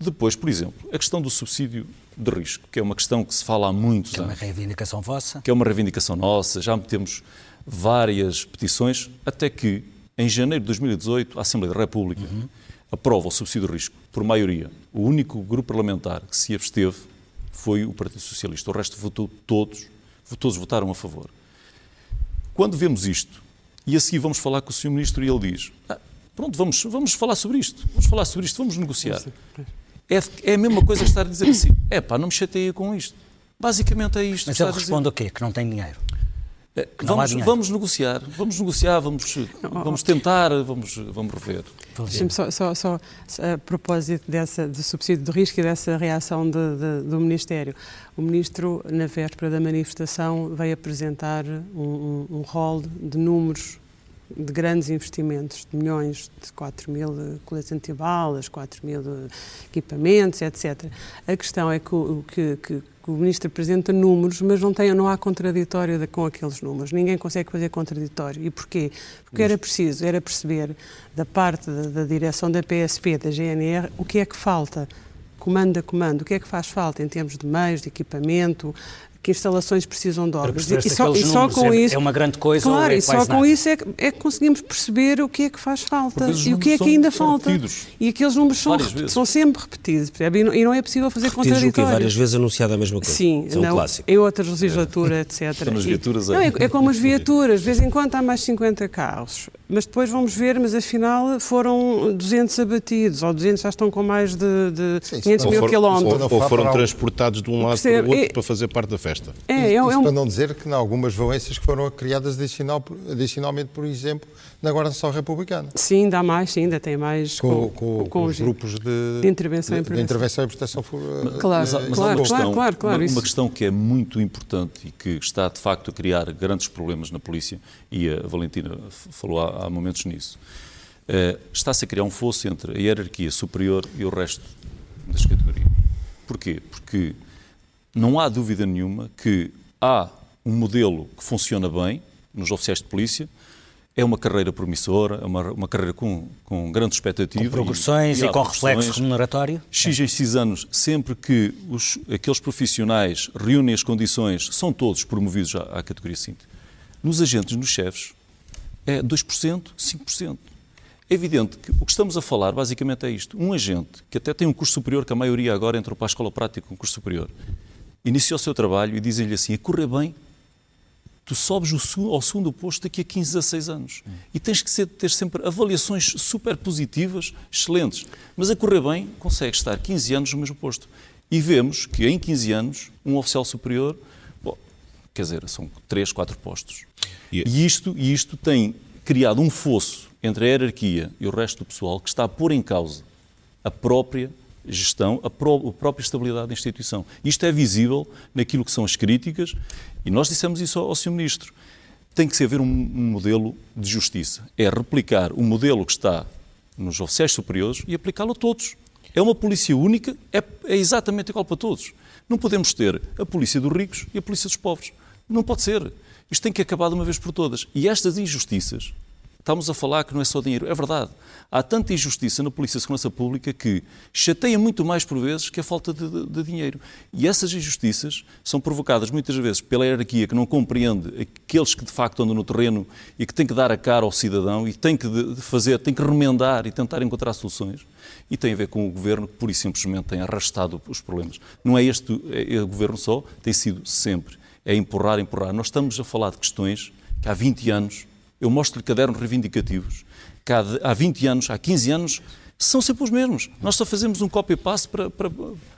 Speaker 3: Depois, por exemplo, a questão do subsídio de risco, que é uma questão que se fala há muitos
Speaker 2: anos. Que é uma reivindicação vossa.
Speaker 3: Que é uma reivindicação nossa, já temos várias petições, até que, em janeiro de 2018, a Assembleia da República uhum. aprova o subsídio de risco por maioria. O único grupo parlamentar que se absteve foi o Partido Socialista. O resto votou todos, todos votaram a favor. Quando vemos isto, e a seguir vamos falar com o Sr. Ministro e ele diz: ah, Pronto, vamos, vamos falar sobre isto, vamos falar sobre isto, vamos negociar. É, é a mesma coisa que estar a dizer assim: é pá, não me chateia com isto. Basicamente é isto.
Speaker 2: Mas ele responde o quê? Que não tem dinheiro.
Speaker 3: É, vamos, vamos, negociar, vamos negociar, vamos, vamos tentar, vamos, vamos rever.
Speaker 5: Deixa-me só, só, só, a propósito dessa, do subsídio de risco e dessa reação de, de, do Ministério. O Ministro, na véspera da manifestação, veio apresentar um, um, um rol de números de grandes investimentos, de milhões, de 4 mil coletes antibalas, 4 mil equipamentos, etc. A questão é que, que, que o Ministro apresenta números, mas não, tem, não há contraditório com aqueles números. Ninguém consegue fazer contraditório. E porquê? Porque era preciso, era perceber da parte da, da direção da PSP, da GNR, o que é que falta comando a comando, o que é que faz falta em termos de meios, de equipamento, que instalações precisam de obras.
Speaker 2: E só, e só com é, isso. É uma grande coisa.
Speaker 5: Claro,
Speaker 2: é
Speaker 5: e só com
Speaker 2: nada.
Speaker 5: isso é que, é que conseguimos perceber o que é que faz falta e o que é que ainda falta.
Speaker 3: Repetidos.
Speaker 5: E aqueles números são, são sempre repetidos, percebe? E não, é possível fazer repetidos contraditório.
Speaker 1: várias vezes anunciado a mesma coisa.
Speaker 5: Sim,
Speaker 1: é um
Speaker 5: não,
Speaker 1: clássico.
Speaker 5: em outras legislaturas, etc.
Speaker 3: São as viaturas.
Speaker 5: E, não, é, é como as viaturas, de vez em quando há mais 50 carros mas depois vamos ver, mas afinal foram 200 abatidos, ou 200 já estão com mais de, de Sim, 500 mil
Speaker 4: for,
Speaker 5: quilómetros.
Speaker 4: Ou, ou foram transportados de um lado para o outro é, para fazer parte da festa.
Speaker 6: É, é, um, é um... para não dizer que em algumas valências que foram criadas adicional, adicionalmente, por exemplo, na Guarda-Nacional Republicana.
Speaker 5: Sim, ainda há mais, sim, ainda tem mais
Speaker 6: com, com, com, com os grupos de,
Speaker 5: de intervenção,
Speaker 6: de, de intervenção e proteção.
Speaker 5: Claro, mas, mas claro,
Speaker 3: questão,
Speaker 5: claro, claro, claro,
Speaker 3: uma, uma questão que é muito importante e que está de facto a criar grandes problemas na polícia, e a Valentina falou há, há momentos nisso. Uh, está-se a criar um fosso entre a hierarquia superior e o resto das categorias. Porquê? Porque não há dúvida nenhuma que há um modelo que funciona bem nos oficiais de polícia, é uma carreira promissora, é uma, uma carreira com, com grande expectativa. Com
Speaker 2: progressões e, e, e com reflexo remuneratório?
Speaker 3: X em X anos, sempre que os, aqueles profissionais reúnem as condições, são todos promovidos à, à categoria 5. Nos agentes, nos chefes, é 2%, 5%. É evidente que o que estamos a falar basicamente é isto. Um agente que até tem um curso superior, que a maioria agora entrou para a escola prática com um curso superior, iniciou o seu trabalho e dizem-lhe assim, a correr bem, tu sobes ao segundo posto daqui a 15, 16 anos. E tens que ser, ter sempre avaliações super positivas, excelentes. Mas a correr bem, consegues estar 15 anos no mesmo posto. E vemos que em 15 anos, um oficial superior, quer dizer, são 3, 4 postos. E isto, e isto tem criado um fosso entre a hierarquia e o resto do pessoal que está a pôr em causa a própria gestão, a, pró a própria estabilidade da instituição. Isto é visível naquilo que são as críticas e nós dissemos isso ao, ao Sr. Ministro. Tem que se haver um, um modelo de justiça. É replicar o modelo que está nos oficiais superiores e aplicá-lo a todos. É uma polícia única, é, é, exatamente igual para todos. Não podemos ter a polícia dos ricos e a polícia dos pobres. Não pode ser. Isto tem que acabar de uma vez por todas. E estas injustiças Estamos a falar que não é só dinheiro. É verdade. Há tanta injustiça na Polícia de Segurança Pública que chateia muito mais por vezes que a falta de, de, de, dinheiro. E essas injustiças são provocadas muitas vezes pela hierarquia que não compreende aqueles que de facto andam no terreno e que tem que dar a cara ao cidadão e tem que fazer, tem que remendar e tentar encontrar soluções. E tem a ver com o governo que pura e simplesmente tem arrastado os problemas. Não é este é, é o governo só, tem sido sempre. É empurrar, empurrar. Nós estamos a falar de questões que há 20 anos eu mostro-lhe cadernos reivindicativos que há, há 20 anos, há 15 anos, são sempre os mesmos. Nós só fazemos um copy-paste para, para,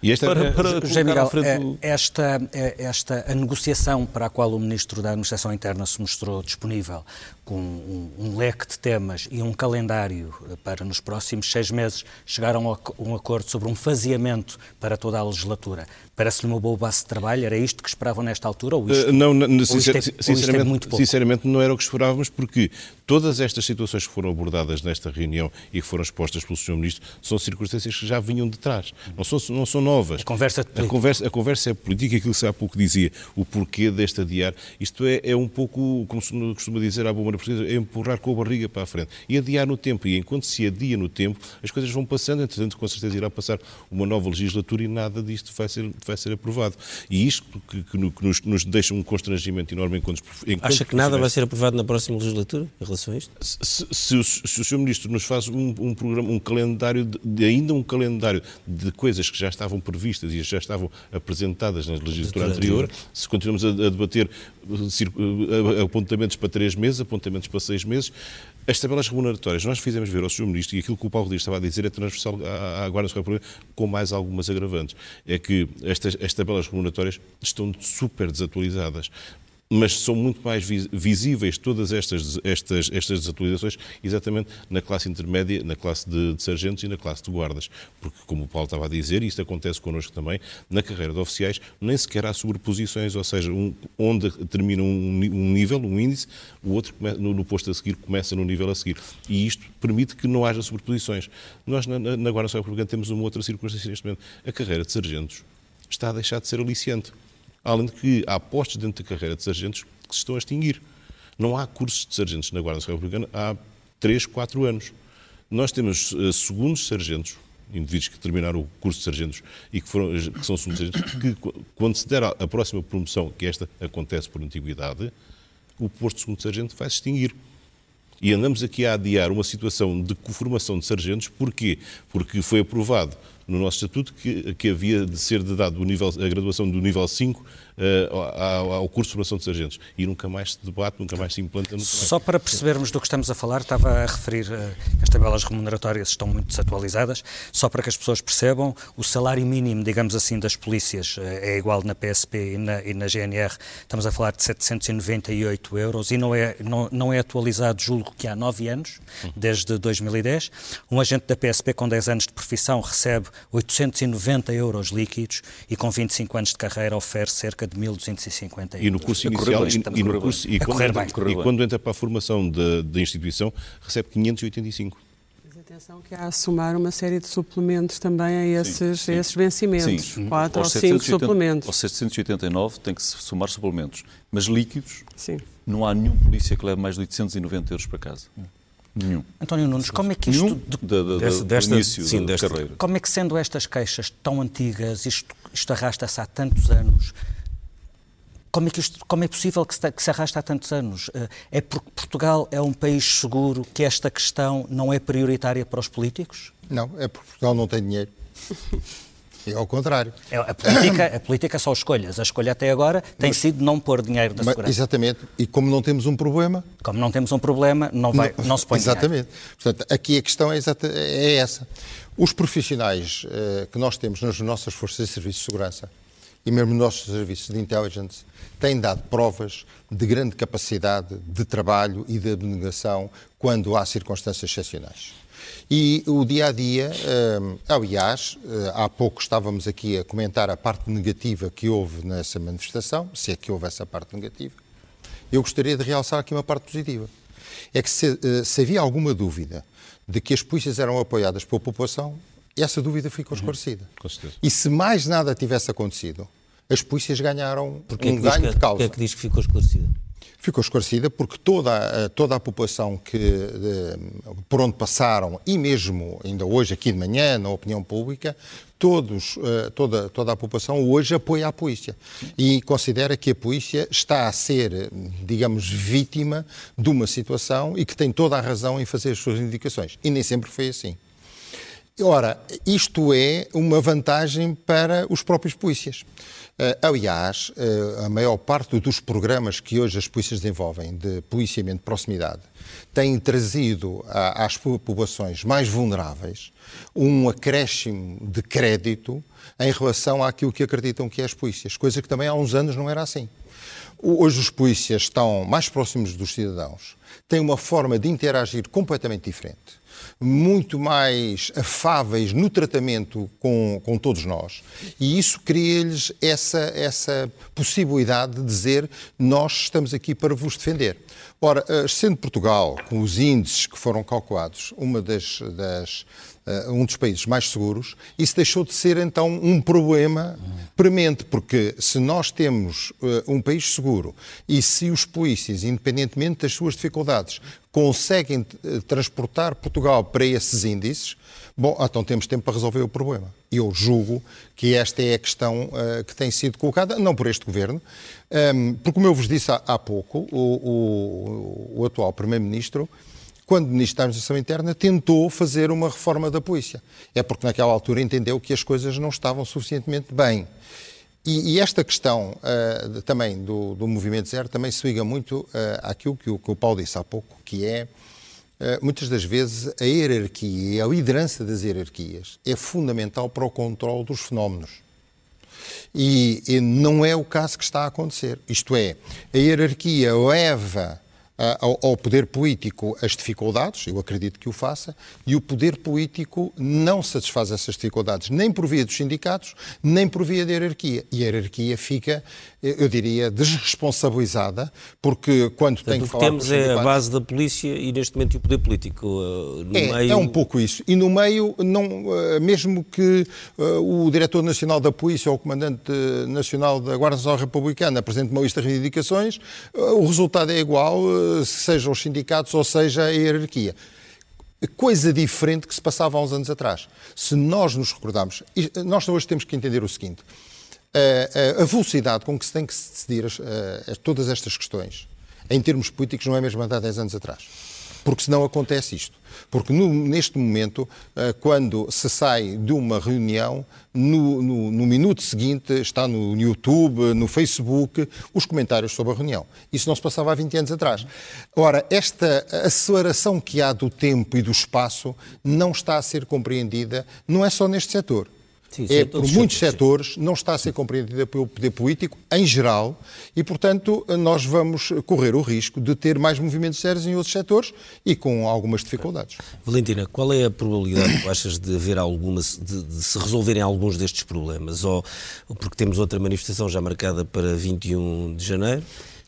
Speaker 2: e esta, para, para José Miguel, do... É, esta, é, esta a negociação para a qual o Ministro da Administração Interna se mostrou disponível, com um, um, leque de temas e um calendário para nos próximos seis meses chegaram a um acordo sobre um faseamento para toda a legislatura. Parece-lhe uma boa base de trabalho? Era isto que esperavam nesta altura? Ou isto, uh,
Speaker 4: não, não sincer, é, sinceramente, é sinceramente não era o que esperávamos, porque todas estas situações que foram abordadas nesta reunião e que foram expostas pelo Sr. Ministro são circunstâncias que já vinham de trás, não são, não são novas.
Speaker 2: A conversa,
Speaker 4: a conversa, a conversa é política, aquilo que se há pouco dizia, o porquê deste adiar, isto é, é um pouco, como se costuma dizer à boa portuguesa, é empurrar com a barriga para a frente. E adiar no tempo, e enquanto se adia no tempo, as coisas vão passando, entretanto, com certeza irá passar uma nova legislatura e nada disto vai ser vai ser aprovado. E isto que, que nos, nos, deixa um constrangimento enorme enquanto,
Speaker 1: enquanto Acha que nada vai ser aprovado na próxima legislatura em relação a isto?
Speaker 4: Se, se, se, se o Sr. Ministro nos faz um, um programa, um calendário, de, de, ainda um calendário de coisas que já estavam previstas e já estavam apresentadas na legislatura anterior, se continuamos a, a debater uh, apontamentos para três meses, apontamentos para seis meses, as tabelas remuneratórias, nós fizemos ver ao Sr. Ministro, e aquilo que o Paulo Dias estava a dizer é transversal à, Guarda Nacional com mais algumas agravantes. É que estas, as tabelas remuneratórias estão super desatualizadas mas são muito mais visíveis todas estas, estas, estas desatualizações exatamente na classe intermédia, na classe de, de, sargentos e na classe de guardas. Porque, como o Paulo estava a dizer, e isto acontece connosco também, na carreira de oficiais nem sequer há sobreposições, ou seja, um, onde termina um, um, nível, um índice, o outro no, no, posto a seguir começa no nível a seguir. E isto permite que não haja sobreposições. Nós, na, na Guarda Nacional Republicana, temos uma outra circunstância neste momento. A carreira de sargentos está a deixar de ser aliciante. Além de que há postos dentro da carreira de sargentos que se estão a extinguir. Não há cursos de sargentos na Guarda Nacional Republicana há 3, 4 anos. Nós temos uh, segundos sargentos, indivíduos que terminaram o curso de sargentos e que, foram, que são segundos sargentos, que quando se der a, a próxima promoção, que esta acontece por antiguidade, o posto de segundo sargento vai se extinguir. E andamos aqui a adiar uma situação de conformação de sargentos, porquê? Porque foi aprovado no nosso estatuto que, que havia de ser dado o nível, a graduação do nível 5 uh, ao, ao, curso de formação de sargentos. E nunca mais se debate, nunca mais se implanta.
Speaker 2: Só para percebermos do que estamos a falar, estava a referir uh, as tabelas remuneratórias estão muito desatualizadas, só para que as pessoas percebam, o salário mínimo, digamos assim, das polícias uh, é igual na PSP e na, e na, GNR, estamos a falar de 798 euros e não é, não, não é atualizado, julgo que há nove anos, desde 2010. Um agente da PSP com 10 anos de profissão recebe 890 euros líquidos e com 25 anos de carreira oferece cerca de 1.250 euros.
Speaker 4: E no curso inicial, e, e, no curso, e, quando entra, e quando entra para a formação da instituição, recebe 585
Speaker 5: atenção que há a somar uma série de suplementos também a esses, sim, sim. A esses vencimentos, sim. quatro ou cinco suplementos.
Speaker 3: Aos 789 tem que se somar suplementos, mas líquidos, sim. não há nenhum polícia que leve mais de 890 euros para casa. Nenhum.
Speaker 2: António Nunes, como é que isto...
Speaker 3: De, de, de, desta, desta, início sim, desta. carreira.
Speaker 2: Como é que sendo estas queixas tão antigas, isto, isto arrasta-se há tantos anos, como é, que isto, como é possível que se, que se arrasta há tantos anos? Eh, é porque Portugal é um país seguro que esta questão não é prioritária para os políticos?
Speaker 6: Não, é porque Portugal não tem dinheiro. É ao contrário.
Speaker 2: É, a, política, a política são escolhas. A escolha até agora tem mas, sido não pôr dinheiro na segurança.
Speaker 6: Exatamente. E como não temos um problema...
Speaker 2: Como não temos um problema, não, vai, não, não se põe
Speaker 6: Exatamente. Dinheiro. Portanto, aqui a questão é, exata, é essa. Os profissionais uh, que nós temos nas nossas forças de serviço de segurança e mesmo nos nossos serviços de intelligence têm dado provas de grande capacidade de trabalho e de abnegação quando há circunstâncias excepcionais. E o dia a dia, eh, aliás, eh, há pouco estávamos aqui a comentar a parte negativa que houve nessa manifestação, se é que houve essa parte negativa. Eu gostaria de realçar aqui uma parte positiva. É que se, eh, se havia alguma dúvida de que as polícias eram apoiadas pela população, essa dúvida ficou uhum. esclarecida. Uhum. E se mais nada tivesse acontecido, as polícias ganharam
Speaker 1: Porquê um ganho que, de causa. Porquê é que diz que ficou esclarecida?
Speaker 6: Ficou esclarecida porque toda, toda a população que, de, por onde passaram, e mesmo ainda hoje, aqui de manhã, na opinião pública, todos, eh, toda, toda a população hoje apoia a polícia e considera que a polícia está a ser, digamos, vítima de uma situação e que tem toda a razão em fazer as suas indicações. E nem sempre foi assim. Ora, isto é uma vantagem para os próprios polícias. Uh, aliás, uh, a maior parte dos programas que hoje as polícias desenvolvem de policiamento de proximidade têm trazido às populações mais vulneráveis um acréscimo de crédito em relação àquilo que acreditam que é as polícias, coisa que também há uns anos não era assim. Hoje os polícias estão mais próximos dos cidadãos, têm uma forma de interagir completamente diferente muito mais afáveis no tratamento com, com todos nós. E isso cria-lhes essa, essa possibilidade de dizer nós estamos aqui para vos defender. Ora, eh, sendo Portugal, com os índices que foram calculados, uma das, das uh, um dos países mais seguros, isso deixou de ser então um problema premente, porque se nós temos uh, um país seguro e se os polícias, independentemente das suas dificuldades, conseguem uh, transportar Portugal para esses índices, bom, então temos tempo para resolver o problema. Eu julgo que esta é a questão uh, que tem sido colocada, não por este governo, um, ehm, porque, como eu vos disse há, há pouco, o, o, o atual Primeiro-Ministro quando Ministro da Administração Interna tentou fazer uma reforma da polícia. É porque naquela altura entendeu que as coisas não estavam suficientemente bem. E, e esta questão uh, também do, do, movimento zero também se liga muito uh, àquilo que o, que o Paulo disse há pouco, que é uh, muitas das vezes a hierarquia e a liderança das hierarquias é fundamental para o controle dos fenómenos. E, e não é o caso que está a acontecer. Isto é, a hierarquia leva ao, ao, poder político as dificuldades, eu acredito que o faça, e o poder político não satisfaz essas dificuldades, nem por via dos sindicatos, nem por via da hierarquia. E a hierarquia fica, eu diria, desresponsabilizada, porque quando Portanto, tem que falar.
Speaker 1: O que temos é a base da polícia e neste momento o poder político. Uh, no
Speaker 6: é,
Speaker 1: meio...
Speaker 6: é um pouco isso. E no meio, não, uh, mesmo que uh, o diretor nacional da polícia ou o comandante nacional da Guarda Nacional Republicana apresente uma lista de reivindicações, o resultado é igual sejam os sindicatos ou seja a hierarquia. Coisa diferente que se passava há uns anos atrás. Se nós nos recordarmos, nós hoje temos que entender o seguinte: a, velocidade com que se tem que decidir as, todas estas questões, em termos políticos, não é mesmo há 10 anos atrás. porque senão acontece isto. Porque no, neste momento, quando se sai de uma reunião, no, no, no, minuto seguinte está no YouTube, no Facebook, os comentários sobre a reunião. Isso não se passava há 20 anos atrás. Ora, esta aceleração que há do tempo e do espaço não está a ser compreendida, não é só neste setor. Sim, é, por muitos setores, não está a ser compreendida pelo poder político em geral e, portanto, nós vamos correr o risco de ter mais movimentos sérios em outros setores e com algumas dificuldades.
Speaker 1: Valentina, qual é a probabilidade, achas, de haver alguma, de, de, se resolverem alguns destes problemas? Ou porque temos outra manifestação já marcada para 21 de janeiro?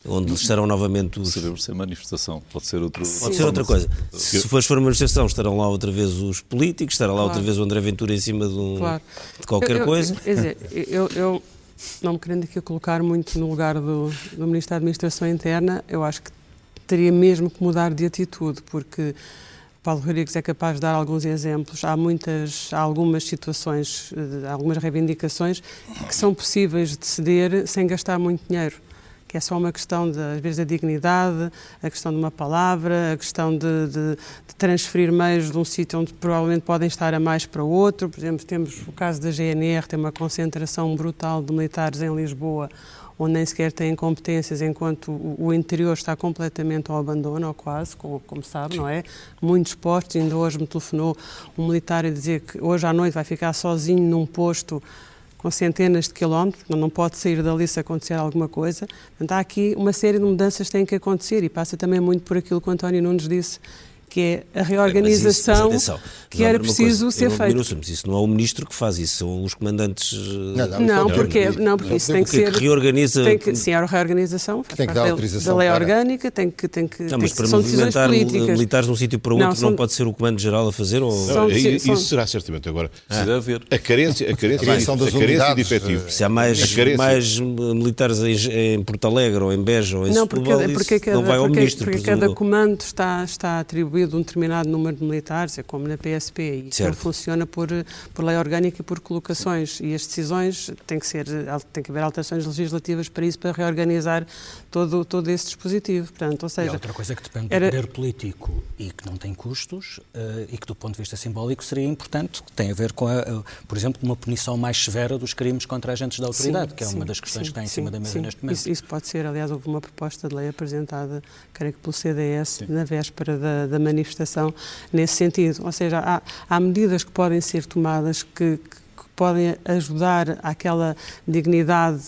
Speaker 1: Onde estarão novamente os...
Speaker 3: Sabemos ser manifestação, pode ser outro...
Speaker 1: Pode ser outra coisa. Se for, for manifestação, estarão lá outra vez os políticos, estará lá claro. outra vez o André Ventura em cima de, um, claro. de qualquer
Speaker 5: eu,
Speaker 1: coisa.
Speaker 5: Quer dizer, eu, eu, não me querendo aqui colocar muito no lugar do, do Ministro da Administração Interna, eu acho que teria mesmo que mudar de atitude, porque... Paulo Rodrigues é capaz de dar alguns exemplos. Há muitas, há algumas situações, eh, algumas reivindicações que são possíveis de ceder sem gastar muito dinheiro que é só uma questão, de, às vezes, da dignidade, a questão de uma palavra, a questão de, de, de transferir meios de um sítio onde provavelmente podem estar a mais para outro. Por exemplo, temos o caso da GNR, tem uma concentração brutal de militares em Lisboa, onde nem sequer têm competências, enquanto o, interior está completamente ao abandono, ou quase, como, como sabe, não é? Muitos postos, ainda hoje me telefonou um militar a dizer que hoje à noite vai ficar sozinho num posto com centenas de quilómetros, não pode sair dali se acontecer alguma coisa. Portanto, há aqui uma série de mudanças que têm que acontecer e passa também muito por aquilo que o António Nunes disse que é a reorganização mas isso, mas que era preciso coisa, ser feito.
Speaker 1: Mas isso não é o ministro que faz isso, são os comandantes.
Speaker 5: Não, não, não porque, não, porque isso tem que ser.
Speaker 1: Que reorganiza.
Speaker 5: Tem que, sim, a reorganização tem que dar autorização da lei para... orgânica, tem que. Tem que
Speaker 1: não, mas para são movimentar militares de um sítio para outro, não, são... não pode ser o comando-geral a fazer? Ou...
Speaker 4: São, isso são... será certamente. Agora,
Speaker 3: precisa haver.
Speaker 4: A carência, a carência, a das a carência de efetivo.
Speaker 1: Se há mais, mais militares em, em Porto Alegre ou em Beja ou em não, porque, Setúbal, porque cada, não vai ao ministro.
Speaker 5: Porque cada comando está, está atribuído um determinado número número de militares, é como na PSP, e certo. funciona por, por lei orgânica e por colocações. E as decisões têm que, ser, tem que haver alterações legislativas para isso, para reorganizar todo, todo esse dispositivo. Portanto, ou seja, e
Speaker 2: outra coisa que depende era... do poder político e que não tem custos uh, e que, do ponto de vista simbólico, seria importante, que tem a ver com, a, uh, por exemplo, uma punição mais severa dos crimes contra agentes da autoridade, sim, que é sim, uma das questões sim, que está em cima da mesa neste momento.
Speaker 5: Isso, isso, pode ser, aliás, houve uma proposta de lei apresentada, creio que pelo CDS, na véspera da, da manifestação, nesse sentido. Ou seja, há, há medidas que podem ser tomadas que, que podem ajudar àquela dignidade,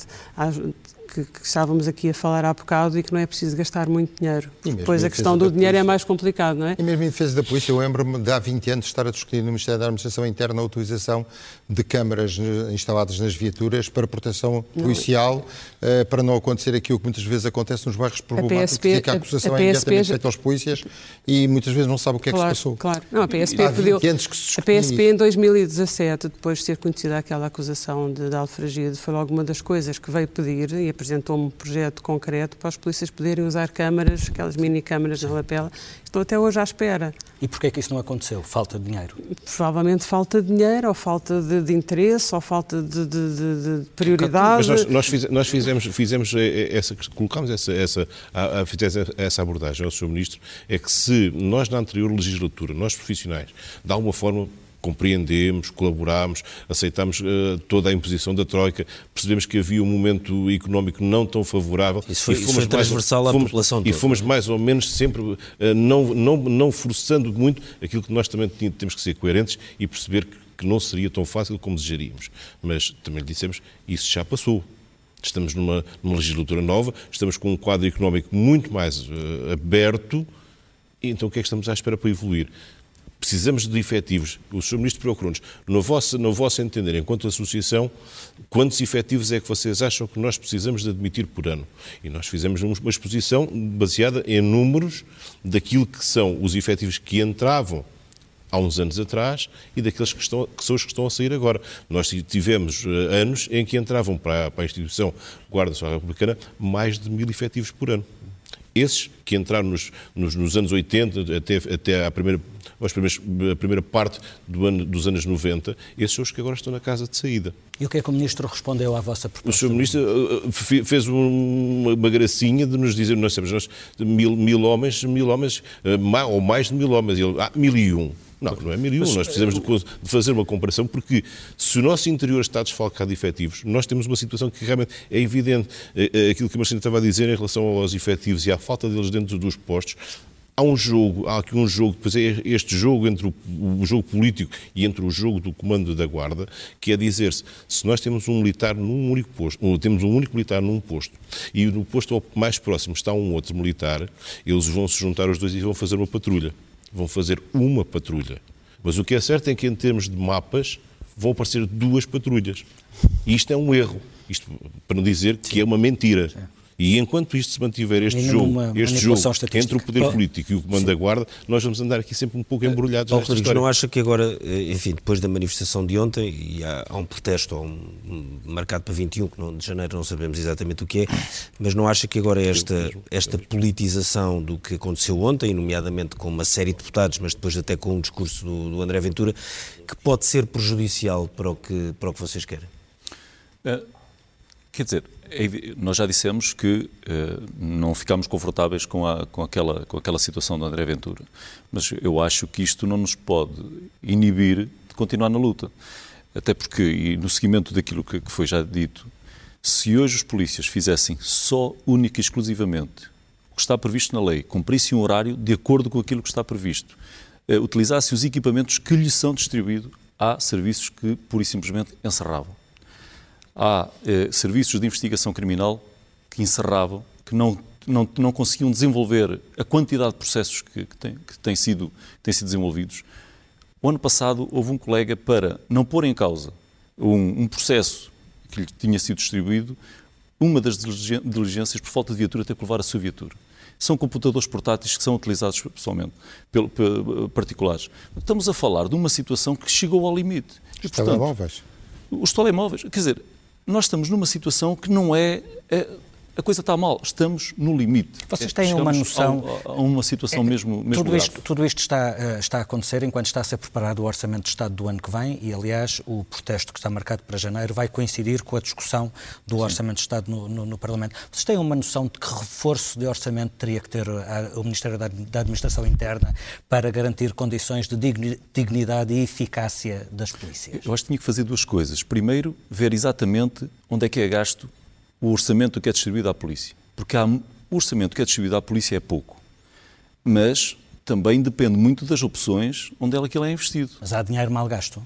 Speaker 5: que, que, estávamos aqui a falar há bocado e que não é preciso gastar muito dinheiro. Depois a questão do dinheiro é mais complicado, não é?
Speaker 6: E mesmo em defesa da polícia, eu lembro-me de há 20 anos estar a discutir no Ministério da Administração Interna a utilização de câmaras instaladas nas viaturas para proteção policial, não. Eh, para não acontecer aquilo que muitas vezes acontece nos bairros problemáticos, PSP, que a acusação a, a é imediatamente feita aos polícias e muitas vezes não sabe o que
Speaker 5: claro,
Speaker 6: é que se passou.
Speaker 5: Claro, não, a PSP há pediu, a PSP em 2017, depois de ter conhecido aquela acusação de, de Alfragide, foi logo uma das coisas que veio pedir e apresentou um projeto concreto para os polícias poderem usar câmaras, aquelas mini câmaras na lapela. Estou até hoje à espera.
Speaker 2: E porquê é que isso não aconteceu? Falta de dinheiro?
Speaker 5: Provavelmente falta de dinheiro, ou falta de, de interesse, ou falta de, de, de prioridade.
Speaker 4: Mas nós, nós, fizemos, fizemos essa, colocámos essa, essa, a, a, essa abordagem ao Sr. Ministro, é que se nós na anterior legislatura, nós profissionais, de alguma forma compreendemos, colaboramos, aceitamos uh, toda a imposição da Troika, percebemos que havia um momento económico não tão favorável.
Speaker 1: Isso foi, e fomos foi transversal mais, à fomos, população
Speaker 4: toda. E fomos mais ou menos sempre, uh, não, não, não forçando muito aquilo que nós também temos que ser coerentes e perceber que, que não seria tão fácil como desejaríamos. Mas também lhe dissemos, isso já passou. Estamos numa, numa legislatura nova, estamos com um quadro económico muito mais uh, aberto, então o que é que estamos à espera para evoluir? Precisamos de efetivos. O Sr. Ministro procurou-nos, no vosso, no vosso entender, enquanto associação, quantos efetivos é que vocês acham que nós precisamos de admitir por ano? E nós fizemos uma exposição baseada em números daquilo que são os efetivos que entravam há uns anos atrás e daqueles que, estão, que são os que estão a sair agora. Nós tivemos uh, anos em que entravam para, para a instituição Guarda Nacional Republicana mais de mil efetivos por ano. Esses que entraram nos, nos, nos anos 80 até, até à primeira aos primeiros, a primeira parte do ano, dos anos 90, esses são os que agora estão na casa de saída.
Speaker 2: E o que é que o Ministro respondeu à vossa proposta?
Speaker 4: O Sr. Ministro uh, fez uma gracinha de nos dizer, nós temos nós, mil, mil homens, mil homens, uh, ou mais de mil homens, ele, ah, mil e um. Não, não é mil e um. Nós precisamos de, fazer uma comparação, porque se o nosso interior está desfalcado de efetivos, nós temos uma situação que realmente é evidente. Aquilo que a Marcina estava a dizer em relação aos efetivos e à falta deles dentro dos postos, há um jogo, há aqui um jogo, depois é este jogo entre o, o, jogo político e entre o jogo do comando da guarda, que é dizer-se, se nós temos um militar num único posto, temos um único militar num posto, e no posto mais próximo está um outro militar, eles vão se juntar os dois e vão fazer uma patrulha. Vão fazer uma patrulha. Mas o que é certo é que em termos de mapas vão aparecer duas patrulhas. E isto é um erro. Isto para não dizer que é uma mentira. Sim. E enquanto isto se mantiver este jogo, este jogo entre o poder político e o comando Sim. da guarda, nós vamos andar aqui sempre um pouco embrulhados
Speaker 1: Paulo nesta história. não acha que agora, eh, enfim, depois da manifestação de ontem, e há, há um protesto há um, marcado para 21, que não, de janeiro não sabemos exatamente o que é, mas não acha que agora esta, esta politização do que aconteceu ontem, nomeadamente com uma série de deputados, mas depois até com um discurso do, do André Ventura, que pode ser prejudicial para o que, para o que vocês querem?
Speaker 3: Uh, quer dizer, nós já dissemos que uh, não ficamos confortáveis com, a, com, aquela, com aquela situação do André Ventura, mas eu acho que isto não nos pode inibir de continuar na luta. Até porque, e no seguimento daquilo que, que foi já dito, se hoje os polícias fizessem só, única e exclusivamente o que está previsto na lei, cumprissem um horário de acordo com aquilo que está previsto, uh, utilizassem os equipamentos que lhes são distribuídos, há serviços que, pura e simplesmente, encerravam há eh, serviços de investigação criminal que encerravam, que não, não, não conseguiam desenvolver a quantidade de processos que, que, têm, que têm, sido, têm sido desenvolvidos. O ano passado houve um colega para não pôr em causa um, um processo que lhe tinha sido distribuído, uma das diligências, por falta de viatura, ter que levar a sua viatura. São computadores portáteis que são utilizados pessoalmente, pelo, pelo, particulares. Estamos a falar de uma situação que chegou ao limite.
Speaker 6: Os telemóveis.
Speaker 3: Os telemóveis. Quer dizer, nós estamos numa situação que não é, é a coisa está mal, estamos no limite.
Speaker 2: Vocês têm uma noção.
Speaker 3: A, a uma situação é, mesmo, mesmo
Speaker 2: tudo, isto, tudo isto está, uh, está a acontecer enquanto está a ser preparado o Orçamento de Estado do ano que vem e, aliás, o protesto que está marcado para janeiro vai coincidir com a discussão do Sim. Orçamento de Estado no, no, no, Parlamento. Vocês têm uma noção de que reforço de orçamento teria que ter a, o Ministério da, da, Administração Interna para garantir condições de dignidade e eficácia das polícias?
Speaker 3: Eu acho que tinha que fazer duas coisas. Primeiro, ver exatamente onde é que é gasto o orçamento que é distribuído à polícia. Porque há, o orçamento que é distribuído à polícia é pouco. Mas também depende muito das opções onde é que ele é investido.
Speaker 2: Mas há dinheiro mal gasto?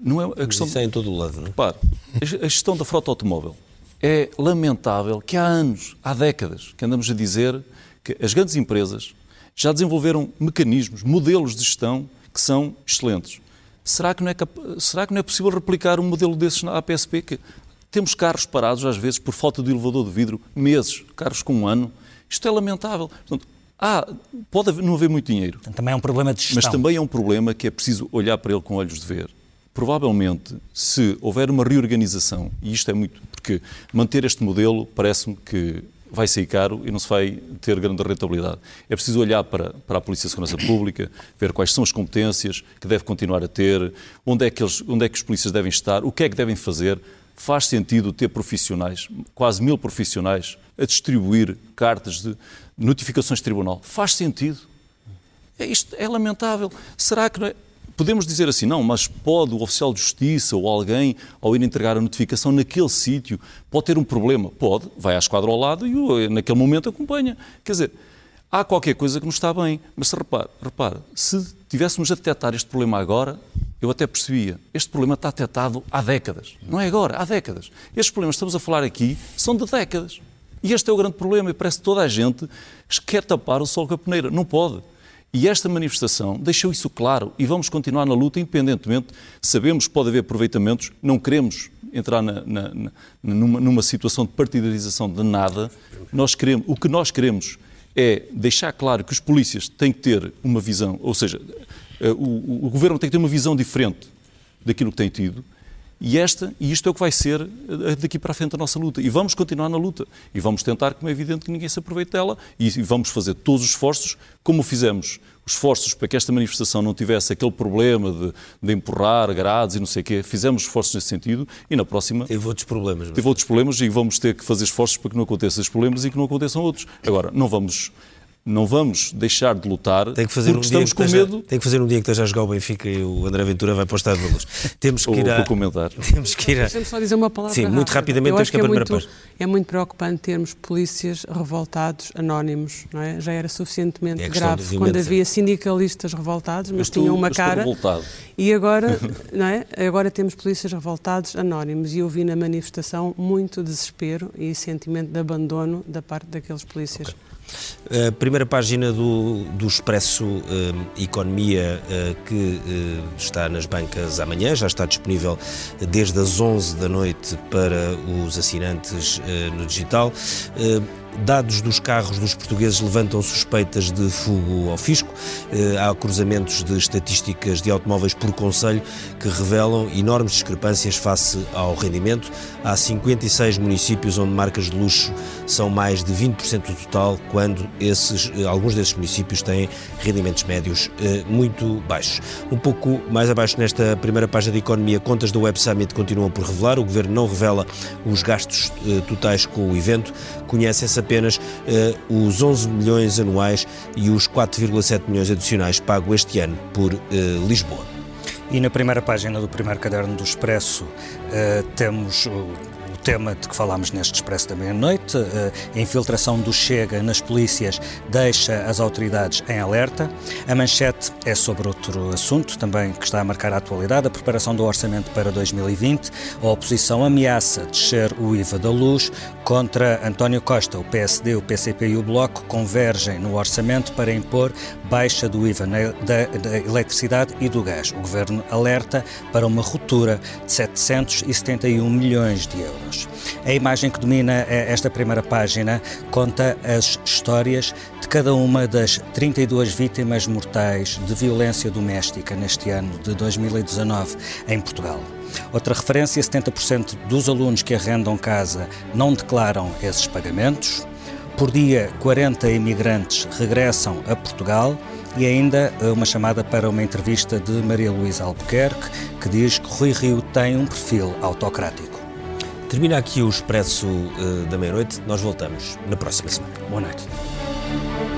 Speaker 3: Não é a questão.
Speaker 1: Isso é em todo o lado, não é?
Speaker 3: Repare, a gestão da frota automóvel é lamentável que há anos, há décadas, que andamos a dizer que as grandes empresas já desenvolveram mecanismos, modelos de gestão que são excelentes. Será que não é, será que não é possível replicar um modelo desses na APSP? Que temos carros parados, às vezes, por falta de elevador de vidro, meses, carros com um ano. Isto é lamentável. Portanto, ah, pode não haver muito dinheiro.
Speaker 2: Também é um problema de gestão.
Speaker 3: Mas também é um problema que é preciso olhar para ele com olhos de ver. Provavelmente, se houver uma reorganização, e isto é muito, porque manter este modelo parece-me que vai sair caro e não se vai ter grande rentabilidade. É preciso olhar para, para a Polícia de Segurança Pública, ver quais são as competências que deve continuar a ter, onde é que, eles, onde é que os polícias devem estar, o que é que devem fazer, faz sentido ter profissionais, quase mil profissionais, a distribuir cartas de notificações de tribunal? Faz sentido. É, isto é lamentável. Será que é? podemos dizer assim, não, mas pode o oficial de justiça ou alguém, ao ir entregar a notificação naquele sítio, pode ter um problema? Pode, vai à esquadra ao lado e naquele momento acompanha. Quer dizer, há qualquer coisa que não está bem. Mas repara, repara se tivéssemos a detectar este problema agora, eu até percebia, este problema está detectado há décadas. Não é agora, há décadas. Estes problemas que estamos a falar aqui são de décadas. E este é o grande problema, e parece que toda a gente quer tapar o sol com a peneira. Não pode. E esta manifestação deixou isso claro e vamos continuar na luta, independentemente. Sabemos que pode haver aproveitamentos, não queremos entrar na, na, numa, numa situação de partidarização de nada. Nós queremos, o que nós queremos é deixar claro que os polícias têm que ter uma visão, ou seja, eh, o, o, governo tem que ter uma visão diferente daquilo que tem tido E, esta, e isto é o que vai ser eh, daqui para a frente a nossa luta. E vamos continuar na luta. E vamos tentar, como é evidente, que ninguém se aproveite dela. E, e vamos fazer todos os esforços, como fizemos os esforços para que esta manifestação não tivesse aquele problema de, de empurrar grades e não sei o quê. Fizemos esforços nesse sentido e na próxima...
Speaker 1: Teve outros problemas.
Speaker 3: Teve outros problemas e vamos ter que fazer esforços para que não aconteçam esses problemas e que não aconteçam outros. Agora, não vamos não vamos deixar de lutar
Speaker 1: tem que fazer
Speaker 3: porque
Speaker 1: um
Speaker 3: estamos com esteja, medo.
Speaker 1: Tem que fazer um dia que esteja a jogar o Benfica e o André Ventura vai para o Estado da Luz. Temos que ir a...
Speaker 3: comentar.
Speaker 1: Temos que ir a...
Speaker 5: Deixa-me só dizer uma palavra
Speaker 1: Sim,
Speaker 5: rápida.
Speaker 1: muito rapidamente, temos que
Speaker 5: é
Speaker 1: a primeira
Speaker 5: muito. É muito preocupante termos polícias revoltados, anónimos, não é? Já era suficientemente
Speaker 1: É
Speaker 5: grave quando havia sindicalistas revoltados, mas
Speaker 3: estou-
Speaker 5: tinham uma
Speaker 3: eu estou
Speaker 5: cara.
Speaker 3: revoltado.
Speaker 5: E agora, não é? Agora temos polícias revoltados, anónimos, e eu vi na manifestação muito desespero e sentimento de abandono da parte daqueles polícias.
Speaker 1: A primeira página do, do Expresso eh, Economia, eh, que eh, está nas bancas amanhã, já está disponível desde as 11 da noite para os assinantes eh, no digital. Dados dos carros dos portugueses levantam suspeitas de fugo ao fisco. Eh, Há cruzamentos de estatísticas de automóveis por conselho que revelam enormes discrepâncias face ao rendimento. Há 56 municípios onde marcas de luxo são mais de 20% do total, quando esses, eh, alguns desses municípios têm rendimentos médios eh, muito baixos. Um pouco mais abaixo nesta primeira página de economia, contas do Web Summit continuam por revelar. O governo não revela os gastos totais com o evento, conhecem-se apenas eh, os 11 milhões anuais e os 4,7 milhões adicionais pagos este ano por eh, Lisboa.
Speaker 2: E na primeira página do primeiro caderno do Expresso eh, temos o, o tema de que falámos neste Expresso da meia-noite. eh, a infiltração do Chega nas polícias deixa as autoridades em alerta. A manchete é sobre outro assunto, também que está a marcar a atualidade, a preparação do orçamento para 2020. A oposição ameaça descer o IVA da luz contra António Costa. O PSD, o PCP e o Bloco convergem no orçamento para impor baixa do IVA na- da, da eletricidade e do gás. O governo alerta para uma ruptura de 771 milhões de euros. A imagem que domina eh, esta primeira página conta as histórias de cada uma das 32 vítimas mortais de violência doméstica neste ano de 2019 em Portugal. Outra referência: 70% dos alunos que arrendam casa não declaram esses pagamentos. Por dia, 40 imigrantes regressam a Portugal e ainda eh, uma chamada para uma entrevista de Maria Luísa Albuquerque, que diz que Rui Rio tem um perfil autocrático.
Speaker 1: Termina aqui o Expresso eh, da meia-noite. Nós voltamos na próxima semana.
Speaker 2: Boa noite.